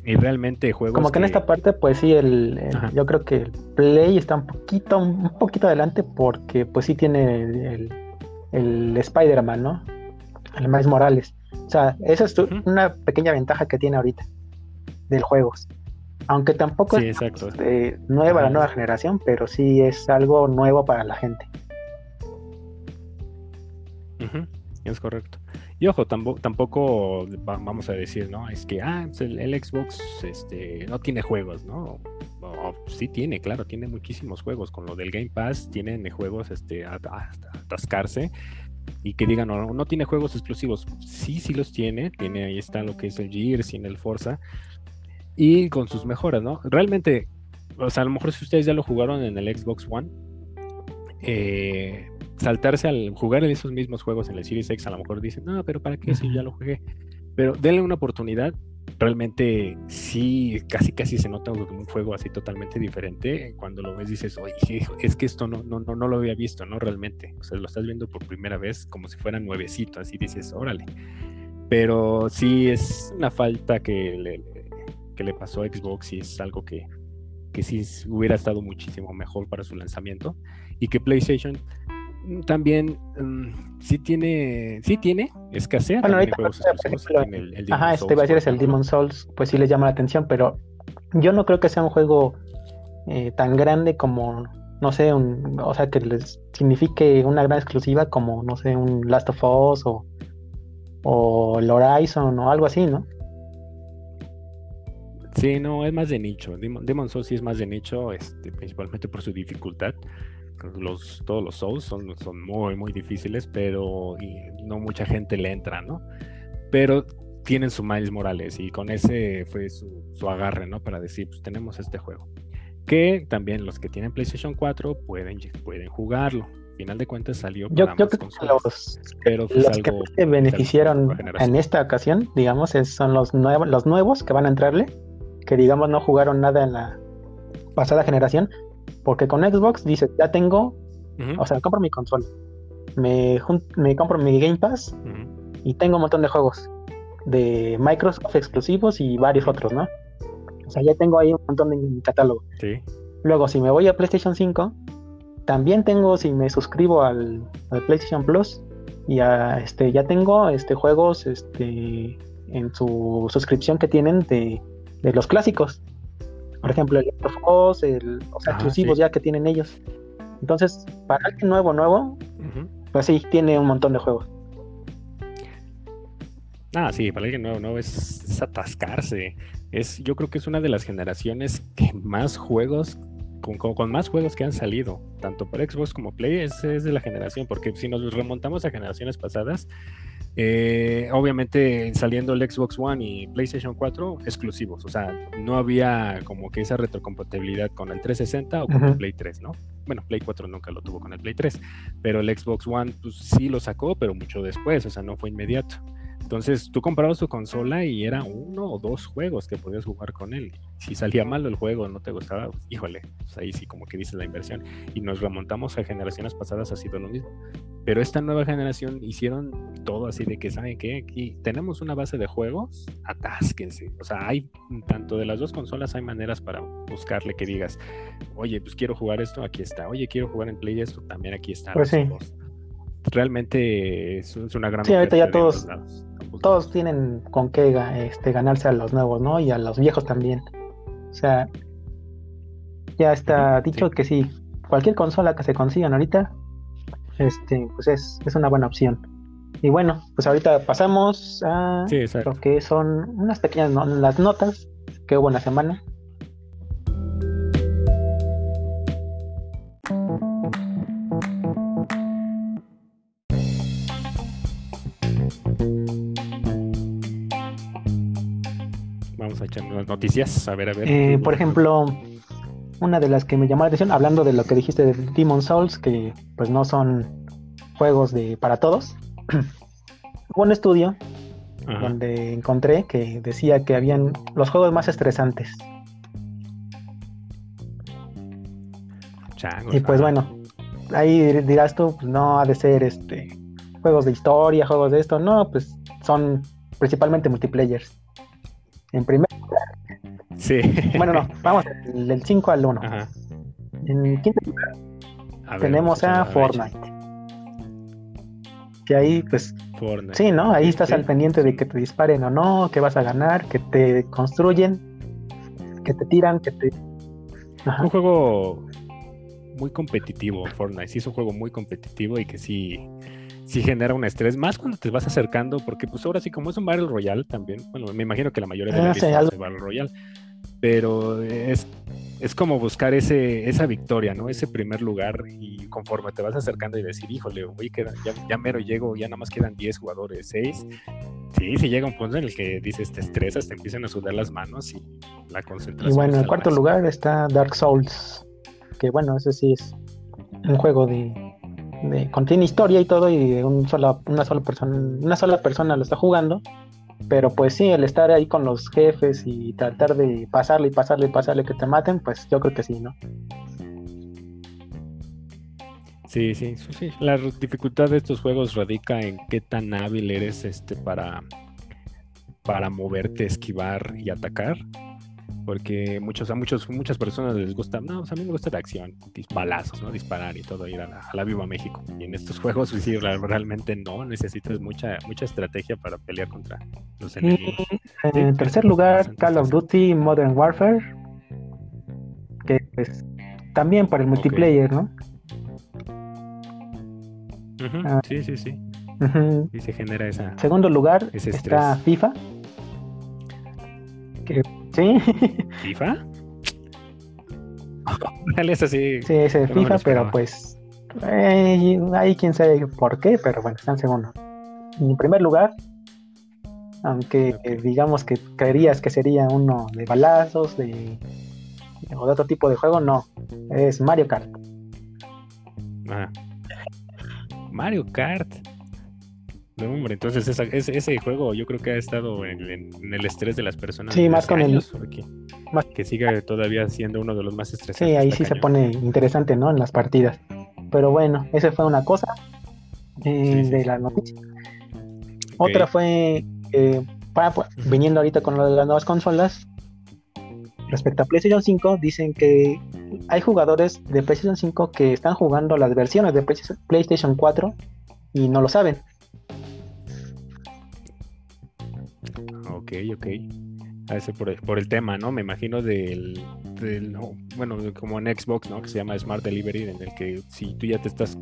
y realmente juegos. Como que, en esta parte, pues sí, el, yo creo que el Play está un poquito, un poquito adelante porque pues sí tiene el, el, Spider-Man, ¿no? El Miles Morales. O sea, esa es una pequeña ventaja que tiene ahorita del juego. Aunque tampoco es nueva la nueva generación, pero sí es algo nuevo para la gente. Es correcto. Y ojo, tampoco, tampoco, vamos a decir, ¿no? Es que, ah, pues el, Xbox este, no tiene juegos, ¿no? sí tiene, claro, tiene muchísimos juegos. Con lo del Game Pass, tienen juegos este, a, atascarse. Y que digan, no, no tiene juegos exclusivos. Sí, sí los tiene. Tiene, ahí está lo que es el Gears y en el Forza y con sus mejoras, ¿no? Realmente, o sea, a lo mejor si ustedes ya lo jugaron en el Xbox One, eh, saltarse al jugar en esos mismos juegos en el Series X, a lo mejor dicen, no, pero ¿para qué si ya lo jugué? Pero denle una oportunidad. Realmente sí, casi casi se nota un juego así totalmente diferente. Cuando lo ves dices, oye, es que esto no, no, no, no lo había visto, ¿no? Realmente. O sea, lo estás viendo por primera vez como si fuera nuevecito, así dices, órale. Pero sí es una falta que le, que le pasó a Xbox y es algo que, que sí hubiera estado muchísimo mejor para su lanzamiento y que PlayStation mm, también mm, sí tiene sí tiene escasea bueno, ahorita, el, ajá este va a decir es el Demon Souls pues sí le llama la atención pero yo no creo que sea un juego eh, tan grande como no sé un, o sea que les signifique una gran exclusiva como no sé un Last of Us o o el Horizon o algo así no Sí, no, es más de nicho. Demon, Souls sí es más de nicho, este, principalmente por su dificultad. Los, todos los Souls son, son muy, muy difíciles, pero no mucha gente le entra, ¿no? Pero tienen su Miles Morales y con ese fue su, agarre, ¿no? Para decir, pues tenemos este juego. Que también los que tienen PlayStation 4 pueden, pueden jugarlo. final de cuentas salió para yo, creo que los, pero los que se beneficiaron en esta ocasión, digamos, son los, nuevos los nuevos que van a entrarle que digamos no jugaron nada en la pasada generación, porque con Xbox dice, ya tengo, o sea, compro mi consola, me, me compro mi Game Pass y tengo un montón de juegos de Microsoft exclusivos y varios otros, ¿no? O sea, ya tengo ahí un montón de catálogo. Luego, si me voy a PlayStation 5, también tengo, si me suscribo al, PlayStation Plus, y este, ya tengo este, juegos este, en su suscripción que tienen de de los clásicos. Por ejemplo, el of Us, el, o sea, Ah, exclusivos sí. ya que tienen ellos. Entonces, para alguien nuevo, nuevo, pues sí, tiene un montón de juegos. Ah, sí, para alguien nuevo, es, es atascarse. Es, yo creo que es una de las generaciones que más juegos, con, con- con más juegos que han salido, tanto para Xbox como Play, es, es de la generación, porque si nos remontamos a generaciones pasadas, eh, obviamente saliendo el Xbox One y PlayStation 4 exclusivos, o sea, no había como que esa retrocompatibilidad con el 360 o con el. Play 3, ¿no? Bueno, Play 4 nunca lo tuvo con el Play 3, pero el Xbox One pues, sí lo sacó, pero mucho después, o sea, no fue inmediato. Entonces tú comprabas tu consola y era uno o dos juegos que podías jugar con él. Si salía malo el juego, no te gustaba, pues, híjole, pues ahí sí como que dices la inversión. Y nos remontamos a generaciones pasadas, ha sido lo mismo. Pero esta nueva generación hicieron todo así de que, ¿saben qué? Aquí tenemos una base de juegos, atásquense. O sea, hay tanto de las dos consolas, hay maneras para buscarle que digas, oye, pues quiero jugar esto, aquí está. Oye, quiero jugar en Play esto, también aquí está. Pues sí. Realmente es, es una gran Sí, ahorita ya todos- lados, Todos tienen con qué este, ganarse a los nuevos, ¿no? Y a los viejos también. O sea, ya está dicho sí. que sí, cualquier consola que se consigan ahorita, este, pues es, es una buena opción. Y bueno, pues ahorita pasamos a Sí, lo que son unas pequeñas no- las notas que hubo en la semana. Noticias, a ver, a ver. Eh, por ejemplo, una de las que me llamó la atención, hablando de lo que dijiste de Demon Souls, que pues no son juegos de para todos. <clears throat> Hubo un estudio Ajá. donde encontré que decía que habían los juegos más estresantes. Changos, Y pues bueno, ahí dir- dirás tú, pues no ha de ser este juegos de historia, juegos de esto, no, pues son principalmente multiplayers. En primer, Sí. bueno, no, <laughs> vamos del del 5 al 1. Ajá. En quinto lugar A tenemos a. Fortnite. Que ahí, pues, Fortnite. sí, ¿no? Ahí estás Sí. al pendiente de que te disparen o no, que vas a ganar, que te construyen, que te tiran, que te. Ajá. Un juego muy competitivo, Fortnite. Sí, es un juego muy competitivo y que sí, sí genera un estrés, más cuando te vas acercando, porque pues ahora sí, como es un Battle Royale también, bueno, me imagino que la mayoría de la Ah, sí, lista algo- es Battle Royale, pero es, es como buscar ese, esa victoria, ¿no? Ese primer lugar y conforme te vas acercando y decir, híjole, oye, queda, ya, ya mero llego, ya nada más quedan 10 jugadores, 6. Sí, sí llega un punto en el que dices, te estresas, te empiezan a sudar las manos y la concentración. Y bueno, en cuarto máximo. lugar está Dark Souls. Que bueno, ese sí es un juego de. Contiene historia y todo, y un sola, una sola persona, una sola persona lo está jugando. Pero pues sí, el estar ahí con los jefes y tratar de pasarle y pasarle y pasarle que te maten, pues yo creo que sí, ¿no? Sí, sí, sí. La dificultad de estos juegos radica en qué tan hábil eres este para, para moverte, esquivar y atacar. Porque muchos, a muchos, muchas personas les gusta, no, pues a mí me gusta la acción, dis- balazos, ¿no? Disparar y todo, ir a la, a la Viva México. Y en estos <laughs> juegos, pues, sí, realmente no, necesitas mucha, mucha estrategia para pelear contra los Y enemigos. en tercer lugar, Call of Duty Modern Warfare. Que pues también para el multiplayer, ¿no? Ah. Sí, sí, sí. Y se genera esa. Segundo lugar Ese está. FIFA. Que sí, <laughs> ¿FIFA? <laughs> Dale, es así. sí, no me lo FIFA, pero pues eh, ahí quién sabe por qué, pero bueno, está en segundo. En primer lugar, aunque eh, digamos que creerías que sería uno de balazos, de o de otro tipo de juego, no, es Mario Kart. Ah. Mario Kart. No, hombre, entonces esa- ese, ese juego yo creo que ha estado en, en- en el estrés de las personas. Sí, más con el- años, porque- más- Que siga todavía siendo uno de los más estresantes. Sí, ahí sí se pone interesante, ¿no? En las partidas. Pero bueno, esa fue una cosa eh, Sí, sí. de la noticia. Otra fue, eh, pa- viniendo ahorita con lo de las nuevas consolas, respecto a PlayStation 5, dicen que hay jugadores de PlayStation 5 que están jugando las versiones de Play- PlayStation 4 y no lo saben. Ok, ok. a ese por, el- tema, ¿no? Me imagino del, no, bueno, como en Xbox, ¿no? Que se llama Smart Delivery, en el que si tú ya te estás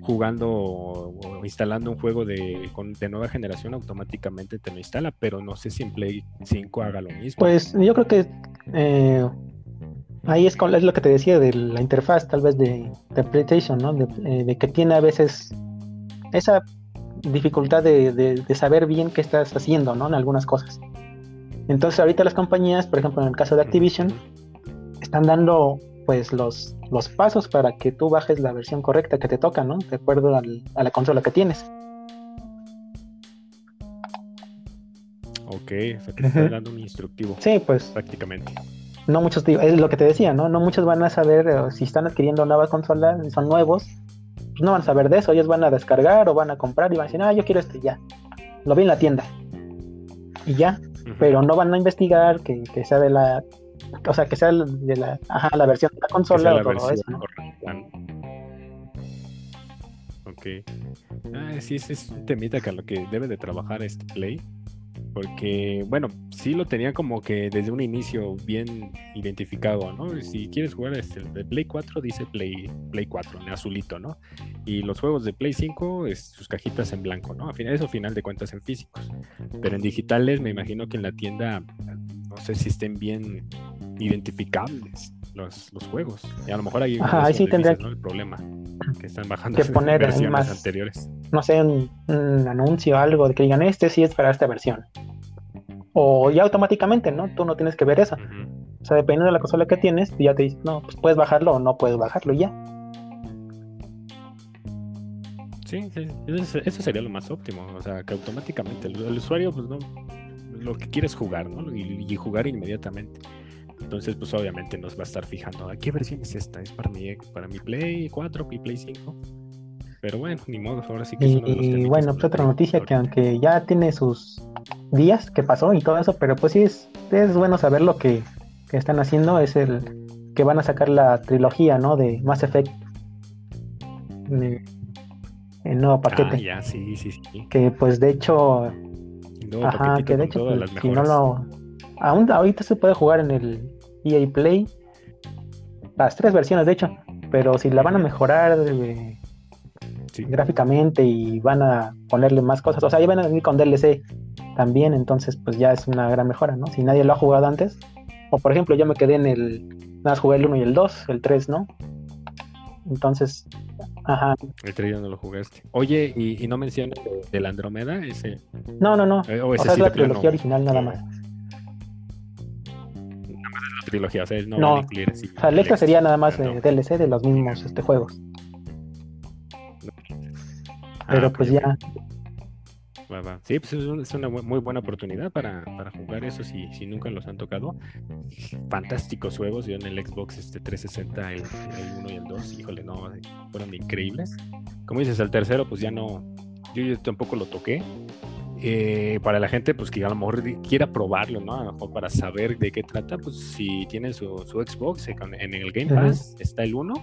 jugando o, instalando un juego de, de nueva generación, automáticamente te lo instala, pero no sé si en Play 5 haga lo mismo. Pues yo creo que eh, ahí es, con- lo que te decía de la interfaz, tal vez de, de PlayStation, ¿no? De, eh, de que tiene a veces esa dificultad de, de- de saber bien qué estás haciendo, ¿no? En algunas cosas. Entonces ahorita las compañías, por ejemplo en el caso de Activision, están dando pues los, los pasos para que tú bajes la versión correcta que te toca, ¿no? De acuerdo al- a la consola que tienes. Ok, o sea que te está dando un instructivo, Sí, pues prácticamente. no muchos, es lo que te decía, ¿no? No muchos van a saber eh, si están adquiriendo nuevas consolas, y son nuevos, pues no van a saber de eso, ellos van a descargar o van a comprar y van a decir, ah, yo quiero este ya. Lo vi en la tienda. Y ya, pero no van a investigar que, que sea de la, o sea, que sea de la, ajá, la versión de la consola o todo eso. Ok. Ah, sí, ese es un temita que a lo que debe de trabajar este Play. Porque, bueno, sí lo tenía como que desde un inicio bien identificado, ¿no? Si quieres jugar este, de Play 4, dice Play, Play 4, en azulito, ¿no? Y los juegos de Play 5, es, sus cajitas en blanco, ¿no? Eso final de cuentas en físicos. Pero en digitales me imagino que en la tienda, no sé si estén bien identificables los, los juegos. Y a lo mejor ahí, Ajá, ahí sí tendría el problema, que están bajando que <laughs> poner versiones más- anteriores. no sé, un, un anuncio o algo de que digan, este sí es para esta versión. O ya automáticamente, ¿no? Tú no tienes que ver eso. O sea, dependiendo de la consola que tienes, ya te dice, no, pues puedes bajarlo o no puedes bajarlo ya. Sí, sí, eso, eso sería lo más óptimo. O sea, que automáticamente el, el usuario, pues no, lo que quiere es jugar, ¿no? Y, y jugar inmediatamente. Entonces, pues obviamente nos va a estar fijando, ¿a qué versión es esta? ¿Es para mi, para mi Play 4, mi Play 5? Pero bueno, ni modo, ahora sí que es uno de los Y bueno, pues otra noticia que aunque ya tiene sus días que pasó y todo eso, pero pues sí es, es bueno saber lo que, que están haciendo, es el que van a sacar la trilogía, ¿no? De Mass Effect. El nuevo Ah, paquete. ya, sí, sí, sí. Que pues de hecho El nuevo Ajá, que de hecho, pues, si no lo. Aún ahorita se puede jugar en el EA Play. Las tres versiones, de hecho. Pero si la van a mejorar eh, Sí. gráficamente y van a ponerle más cosas, o sea, ya van a venir con DLC también, entonces pues ya es una gran mejora, ¿no? Si nadie lo ha jugado antes. O por ejemplo, yo me quedé en el. Nada más jugué el 1 y el 2, el 3, ¿no? Entonces, ajá. El 3 ya no lo jugaste. Oye, y, y no mencionas de- del Andrómeda, ese. No, no, no. eh, o O es la plano, trilogía original nada más. Trilogía, o sea, no, No, van a incluir así O sea, el extra sería nada más no. DLC de los mismos este, juegos. Ah, Pero pues ya. Va, va. Sí, pues es, un- es una muy buena oportunidad para, para jugar eso si, si nunca los han tocado. Fantásticos juegos. Yo en el Xbox este 360, el, el 1 y el 2, híjole, no, fueron increíbles. Como dices, el tercero, pues ya no, yo, yo tampoco lo toqué. Eh, para la gente, pues que a lo mejor quiera probarlo, ¿no? A lo mejor para saber de qué trata, pues si tienen su, su Xbox, eh, en el Game. Pass está el 1,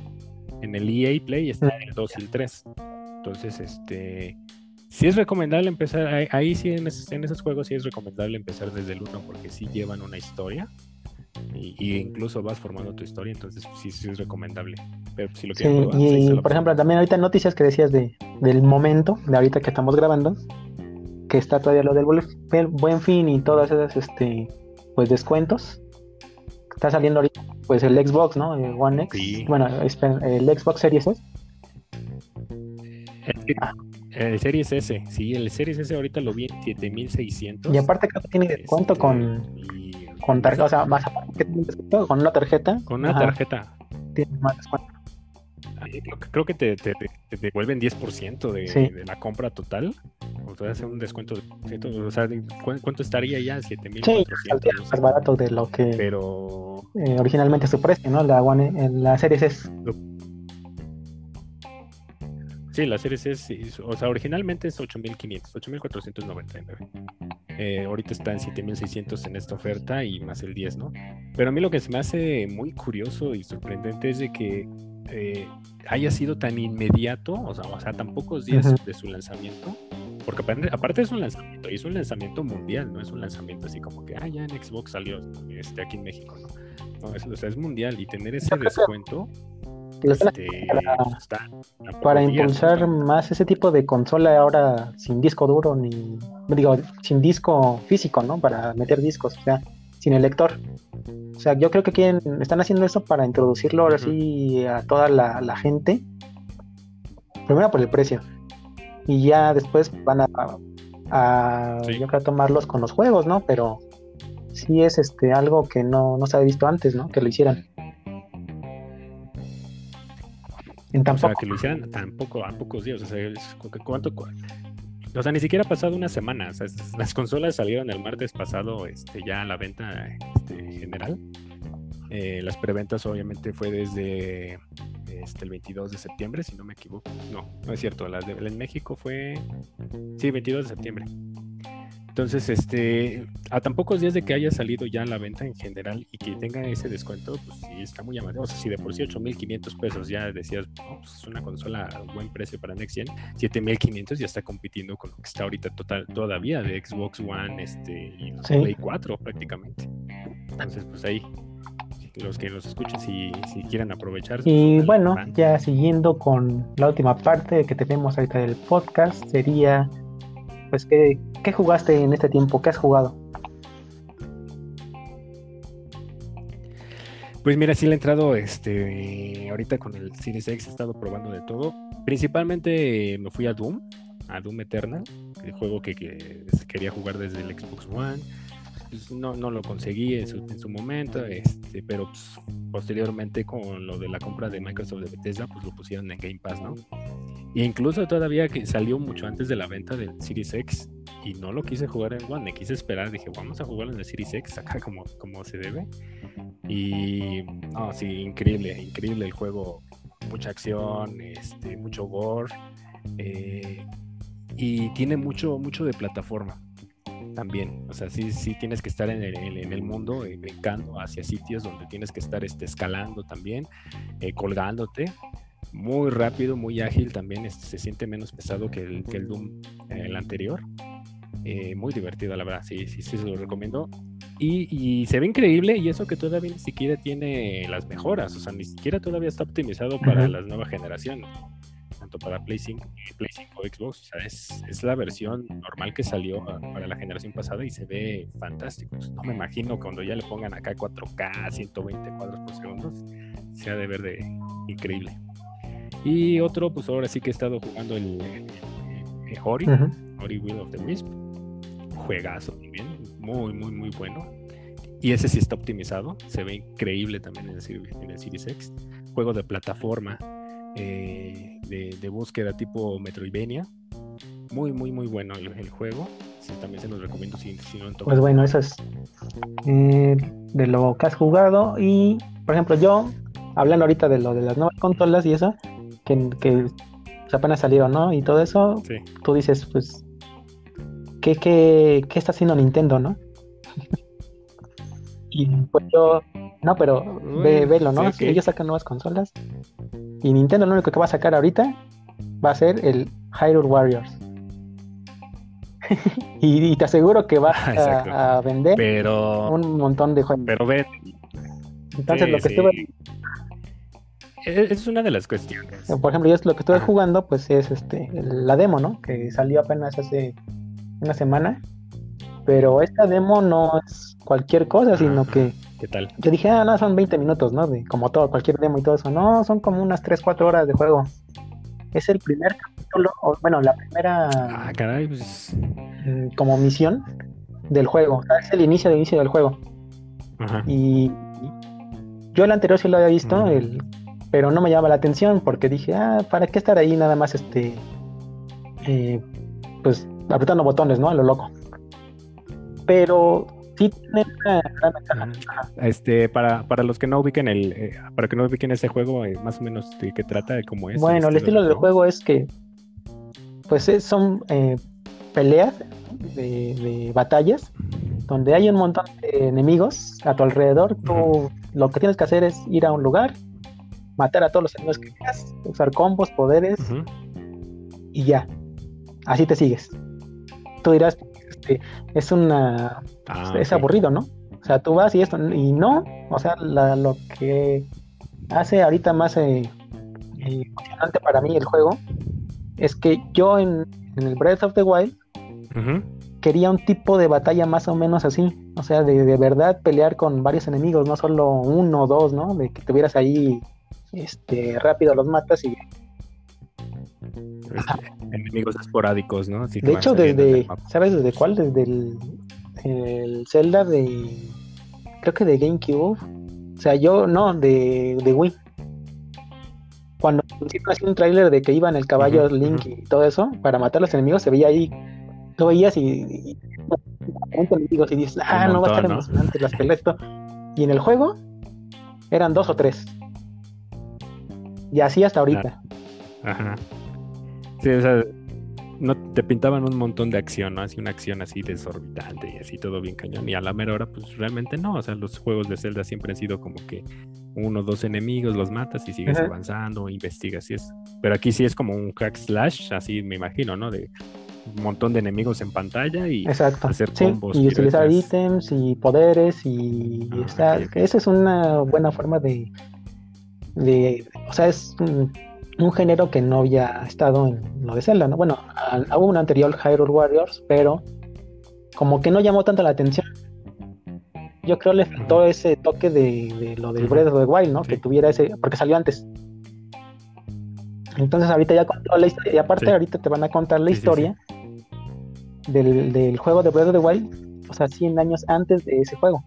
en el EA Play está el 2 y el 3. Entonces, este, sí es recomendable empezar, ahí, ahí sí en esos, en esos juegos sí es recomendable empezar desde el 1 porque sí llevan una historia y, y incluso vas formando tu historia, entonces sí, sí es recomendable. Pero si lo Sí, probar, pues y la por ejemplo, también ahorita noticias que decías de, del momento, de ahorita que estamos grabando, que está todavía lo del buen- fin y todas esas este pues descuentos. Está saliendo ahorita pues el Xbox, ¿no? El One X. Sí. Bueno, el Xbox Series S. Ah. El Series S, sí, el Series S ahorita lo vi en 7600. Y aparte creo que tiene descuento Este, con, y con tarjeta, o sea, más aparte que tiene descuento con una tarjeta. con una ajá, tarjeta. tiene más descuento. Ahí Creo, que- creo que te, te, te- te devuelven 10% de, Sí. de la compra total. O te hacen un descuento de 10%, O sea, ¿cu- ¿cuánto estaría ya? Sí, 7400. saldría no sé. más barato de lo que Pero eh, originalmente su precio, ¿no? La One, en la Series S. sí, la serie S, sí, o sea, originalmente es 8500, 8499. Eh, ahorita está en 7600 en esta oferta y más el 10, ¿no? Pero a mí lo que se me hace muy curioso y sorprendente es de que eh, haya sido tan inmediato, o sea, o sea, tan pocos días de su lanzamiento, porque aparte, aparte es un lanzamiento, y es un lanzamiento mundial, no es un lanzamiento así como que, ah, ya en Xbox salió este, aquí en México, ¿no? No, es, o sea, es mundial y tener ese descuento este, para- está para impulsar más ese tipo de consola ahora sin disco duro ni digo sin disco físico no para meter discos o sea sin el lector o sea yo creo que quieren están haciendo eso para introducirlo ahora sí a toda la, la gente primero por el precio y ya después van a, a Sí. yo creo tomarlos con los juegos no pero sí es este algo que no, no se había visto antes no que lo hicieran en tan O sea, poco que lo hicieran tampoco a pocos días. O sea, ¿cuánto? O sea, ni siquiera ha pasado una semana. O sea, <laughs> las consolas salieron el martes pasado este, ya a la venta este, general. Eh, las preventas obviamente fue desde este, el 22 de septiembre, si no me equivoco. No, no es cierto. Las de, en México fue... Sí, 22 de septiembre. Entonces, este, a tan pocos días de que haya salido ya la venta en general y que tenga ese descuento, pues sí está muy llamativo. O sea, si de por sí 8.500 pesos ya decías, no, pues es una consola a buen precio para Next Gen, 7.500 ya está compitiendo con lo que está ahorita total, todavía de Xbox One este, y Sí. Play 4 prácticamente. Entonces, pues ahí, los que nos escuchen, si, si quieren aprovechar. Y bueno, ya siguiendo con la última parte que tenemos ahorita del podcast, sería, pues, ¿qué, qué jugaste en este tiempo? ¿Qué has jugado? Pues mira, sí le he entrado este ahorita con el Series X he estado probando de todo. Principalmente eh, me fui a Doom, a Doom Eternal, el juego que, que quería jugar desde el Xbox One. Pues no, no lo conseguí en su, en su momento, este, pero pues, posteriormente con lo de la compra de Microsoft de Bethesda, pues lo pusieron en Game Pass, ¿no? Incluso todavía que salió mucho antes de la venta del Series X y no lo quise jugar en One, me quise esperar, dije, vamos a jugarlo en el Series X acá <laughs> como, como se debe. Y no, sí, increíble, increíble el juego, mucha acción, este, mucho gore, eh, y tiene mucho, mucho de plataforma también. O sea, sí, sí tienes que estar en el, en el mundo, eh, brincando hacia sitios donde tienes que estar este, escalando también, eh, colgándote. Muy rápido, muy ágil también, este, se siente menos pesado que el, que el Doom, el anterior. Eh, muy divertido, la verdad, sí, sí, sí, se lo recomiendo. Y, y se ve increíble y eso que todavía ni siquiera tiene las mejoras, o sea, ni siquiera todavía está optimizado para las nuevas generaciones, tanto para Play 5 y Play 5 o Xbox, o sea, es, es la versión normal que salió ah, para la generación pasada y se ve fantástico. No me imagino cuando ya le pongan acá 4K, 120 cuadros por segundo, se ha de ver de increíble. Y otro, pues ahora sí que he estado jugando el, el- el Ori, Ujú. Ori Will of the Wisp. Juegazo también, muy, muy, muy bueno. Y ese sí está optimizado, se ve increíble también en el, Series- en el Series X. Juego de plataforma, eh, de, de búsqueda tipo Metroidvania. Muy, muy, muy bueno el, el juego. Sí, también se los recomiendo si, si no han Pues bueno, eso es eh, de lo que has jugado. Y, por ejemplo, yo, hablando ahorita de lo de las nuevas consolas y eso, que, que apenas salieron, ¿no? Y todo eso, Sí. tú dices, pues, ¿qué, qué, qué está haciendo Nintendo, no? <laughs> y pues yo, no, pero ve, velo, ¿no? sí, Ellos sacan nuevas consolas. Y Nintendo lo único que va a sacar ahorita va a ser el Hyrule Warriors. <laughs> y, y te aseguro que va <laughs> Exacto. a, a vender Pero, un montón de juegos. pero ven, Entonces, sí, lo que estuve, Es es una de las cuestiones. por ejemplo, yo lo que estuve Ajá. jugando, pues es este la demo, ¿no? Que salió apenas hace una semana. Pero esta demo no es cualquier cosa, sino Ajá. que ¿Qué tal? yo dije, ah, no, son 20 minutos, ¿no? De, como todo, cualquier demo y todo eso. No, son como unas 3, 4 horas de juego. Es el primer capítulo, o, bueno, la primera Ah, caray, pues. mm, como misión del juego. O sea, es el inicio del inicio del juego. Ajá. Y yo el anterior sí lo había visto, Ujú. el, pero no me llama la atención porque dije, ah, ¿para qué estar ahí nada más este, eh, pues apretando botones, ¿no? A lo loco. Pero sí tiene una gran ventaja. Este, para, para los que no ubiquen el, eh, para que no ubiquen ese juego, eh, más o menos de qué trata, de cómo es. Bueno, el estilo del juego es que, pues es- son eh, peleas de, de batallas donde hay un montón de enemigos a tu alrededor. Tú lo que tienes que hacer es ir a un lugar, matar a todos los enemigos que quieras, usar combos, poderes y ya. Así te sigues. tú dirás, este, es una, Ah, es ok. aburrido, ¿no? O sea, tú vas y esto, y no, o sea, la- lo que hace ahorita más eh, eh, emocionante para mí el juego es que yo en, en el Breath of the Wild quería un tipo de batalla más o menos así, o sea, de, de verdad pelear con varios enemigos, no solo uno o dos, ¿no? De que tuvieras ahí, este, rápido los matas y Este, enemigos esporádicos, ¿no? Así que de hecho desde. ¿sabes desde cuál? Desde el, el Zelda de, creo que de GameCube, o sea, yo, no, de, de Wii. Cuando pusieron así un tráiler de que iba en el caballo Link y todo eso, para matar a los enemigos, se veía ahí, lo veías y, y, y enemigos y dices, ah, no va a estar emocionante las peleas, esto. Y en el juego eran dos o tres. Y así hasta ahorita. Ajá. Sí, o sea, no te pintaban un montón de acción, ¿no? Así una acción así desorbitante y así todo bien cañón. Y a la mera hora, pues realmente no. O sea, los juegos de Zelda siempre han sido como que uno o dos enemigos los matas y sigues avanzando, investigas y es. Pero aquí sí es como un hack slash, así me imagino, ¿no? De un montón de enemigos en pantalla y Exacto. hacer Sí, combos, y utilizar ítems y poderes y Ah, está- esa es una buena forma de, de o sea, es un, un género que no había estado en lo de Zelda, ¿no? Bueno, hubo un anterior Hyrule Warriors, pero como que no llamó tanto la atención. Yo creo le faltó ese toque de, de lo del. Breath of the Wild, ¿no? Que tuviera ese, porque salió antes. Entonces ahorita ya contó la historia, y aparte Sí. ahorita te van a contar la Sí, sí, sí. historia Del, del juego de Breath of the Wild, o sea, 100 años antes de ese juego,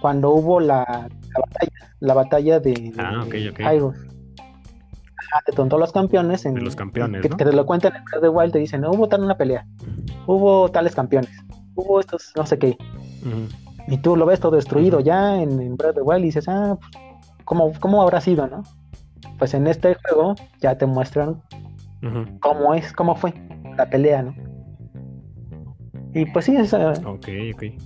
cuando hubo la, la batalla, la batalla de, Ah. Hyrule. Ajá, de todos los campeones, en, De los campeones, que, ¿no? que te lo cuentan en Breath of the Wild, te dicen, no hubo tal una pelea, hubo tales campeones, hubo estos no sé qué, y tú lo ves todo destruido ya en, en Breath of the Wild y dices, ah, pues, ¿cómo, ¿cómo habrá sido, no? Pues en este juego ya te muestran cómo es, cómo fue la pelea, ¿no? Y pues sí, esa,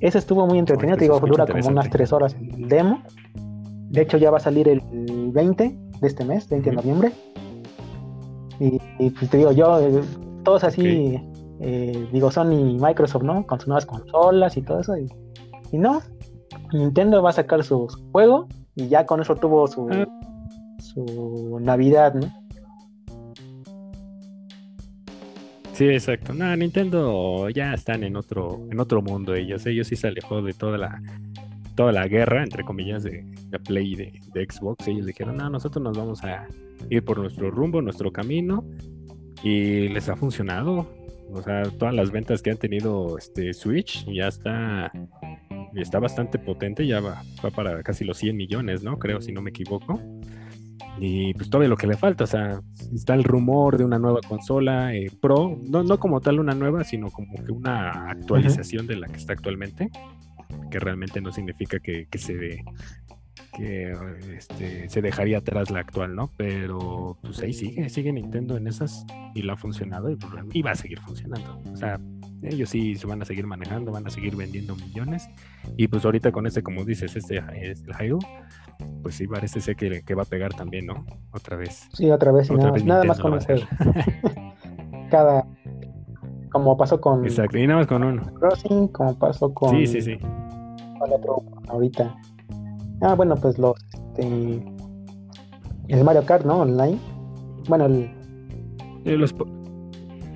ese estuvo muy entretenido, Oye, te digo, se escucha dura como unas tres horas el demo. De hecho, ya va a salir el 20 de este mes, 20 de noviembre. Y, y, pues te digo, yo, eh, todos así, eh, digo, Sony y Microsoft, ¿no? Con sus nuevas consolas y todo eso. Y, y no, Nintendo va a sacar su, su juego y ya con eso tuvo su, Ah. su Navidad, ¿no? Sí, exacto. No, Nintendo ya están en otro, en otro mundo ellos. Ellos sí se alejó de toda la, toda la guerra, entre comillas, de, de Play y de, de Xbox. Ellos dijeron, no, nosotros nos vamos a ir por nuestro rumbo, nuestro camino. Y les ha funcionado. O sea, todas las ventas que han tenido este Switch ya está, está bastante potente. Ya va, va para casi los 100 millones, ¿no? Creo, si no me equivoco. Y pues todavía lo que le falta, o sea, está el rumor de una nueva consola eh, Pro, no, no como tal una nueva, sino como que una actualización de la que está actualmente, que realmente no significa que, que se de- que este, se dejaría atrás la actual, ¿no? Pero pues ahí sigue, sigue Nintendo en esas y lo ha funcionado y, pues, y va a seguir funcionando. O sea, ellos sí se van a seguir manejando, van a seguir vendiendo millones. Y pues ahorita con este, como dices, este es el Hyrule, pues sí parece ser que, que va a pegar también, ¿no? Otra vez. Sí, otra vez, Otra nada, vez nada más con. <laughs> Cada, como pasó con Exacto, y nada más con uno. Crossing, como pasó con Sí, sí, sí. ¿cuál otro ahorita. Ah, bueno, pues los este, el Mario Kart, ¿no? Online. Bueno, el Eh, los po-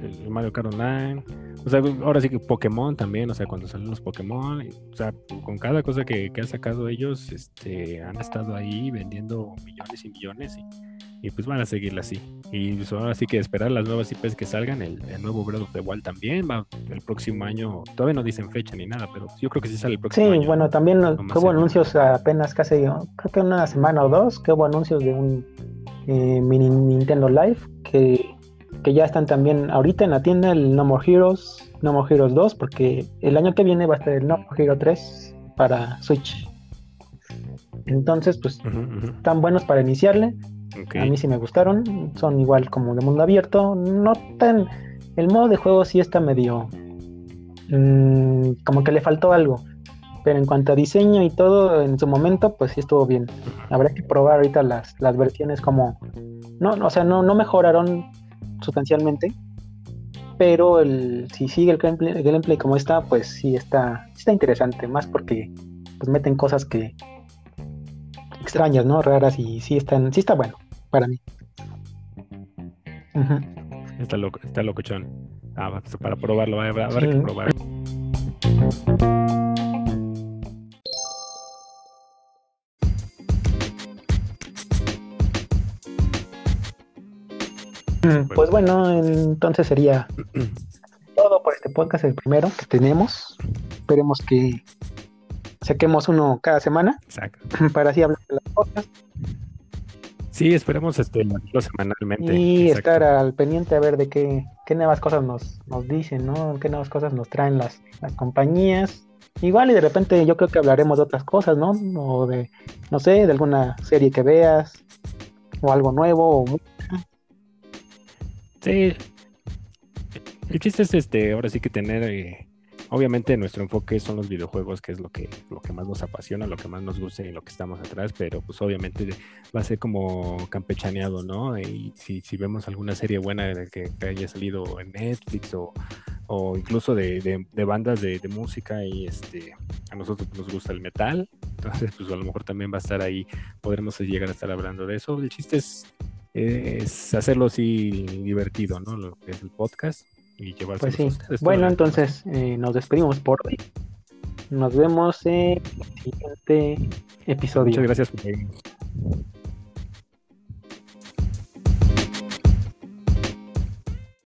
el Mario Kart Online. O sea, ahora sí que Pokémon también, o sea, cuando salen los Pokémon, o sea, con cada cosa que, que han sacado ellos, este, han estado ahí vendiendo millones y millones y, y pues van a seguirla así. Y pues ahora sí que esperar las nuevas IPs que salgan, el, el nuevo Breath of the Wild también va el próximo año, todavía no dicen fecha ni nada, pero yo creo que sí sale el próximo Sí, año. bueno, también más hubo anuncios apenas casi, creo que una semana o dos, que hubo anuncios de un eh, mini Nintendo Live que, que ya están también ahorita en la tienda, el No More Heroes, No More Heroes 2, porque el año que viene va a estar el No More Hero 3 para Switch. Entonces, pues, ujú. están buenos para iniciarle. A mí sí me gustaron, son igual como de mundo abierto, no tan... El modo de juego sí está medio... mm, como que le faltó algo, pero en cuanto a diseño y todo, en su momento, pues sí estuvo bien. Habrá que probar ahorita las, las versiones como... No, no, o sea, no, no mejoraron sustancialmente, pero el, si sigue el gameplay, el gameplay como está, pues sí está, sí está interesante, más porque pues meten cosas que extrañas, ¿no? Raras y sí están, sí está bueno para mí. Está loco, está locochón. Ah, para probarlo, haber, habrá que Sí. probar. Pues bueno, entonces sería todo por este podcast, el primero que tenemos. Esperemos que saquemos uno cada semana Exacto. para así hablar de las cosas Sí, esperemos este, semanalmente. y Exacto. estar al pendiente a ver de qué, qué nuevas cosas nos, nos dicen, ¿no? Qué nuevas cosas nos traen las, las compañías. Igual y de repente yo creo que hablaremos de otras cosas, ¿no? O de, no sé, de alguna serie que veas o algo nuevo. o- Sí. El chiste es este, ahora sí que tener, eh, obviamente nuestro enfoque son los videojuegos, que es lo que, lo que más nos apasiona, lo que más nos gusta y lo que estamos atrás, pero pues obviamente va a ser como campechaneado, ¿no? Y si, si vemos alguna serie buena que, haya salido en Netflix o, o incluso de, de- bandas de, música y este, a nosotros nos gusta el metal, entonces pues a lo mejor también va a estar ahí, podremos llegar a estar hablando de eso. El chiste es hacerlo así divertido, ¿no? Lo que es el podcast y llevarse Pues sí. ustedes. Bueno, entonces eh, nos despedimos por hoy. Nos vemos en el siguiente episodio. Muchas gracias por.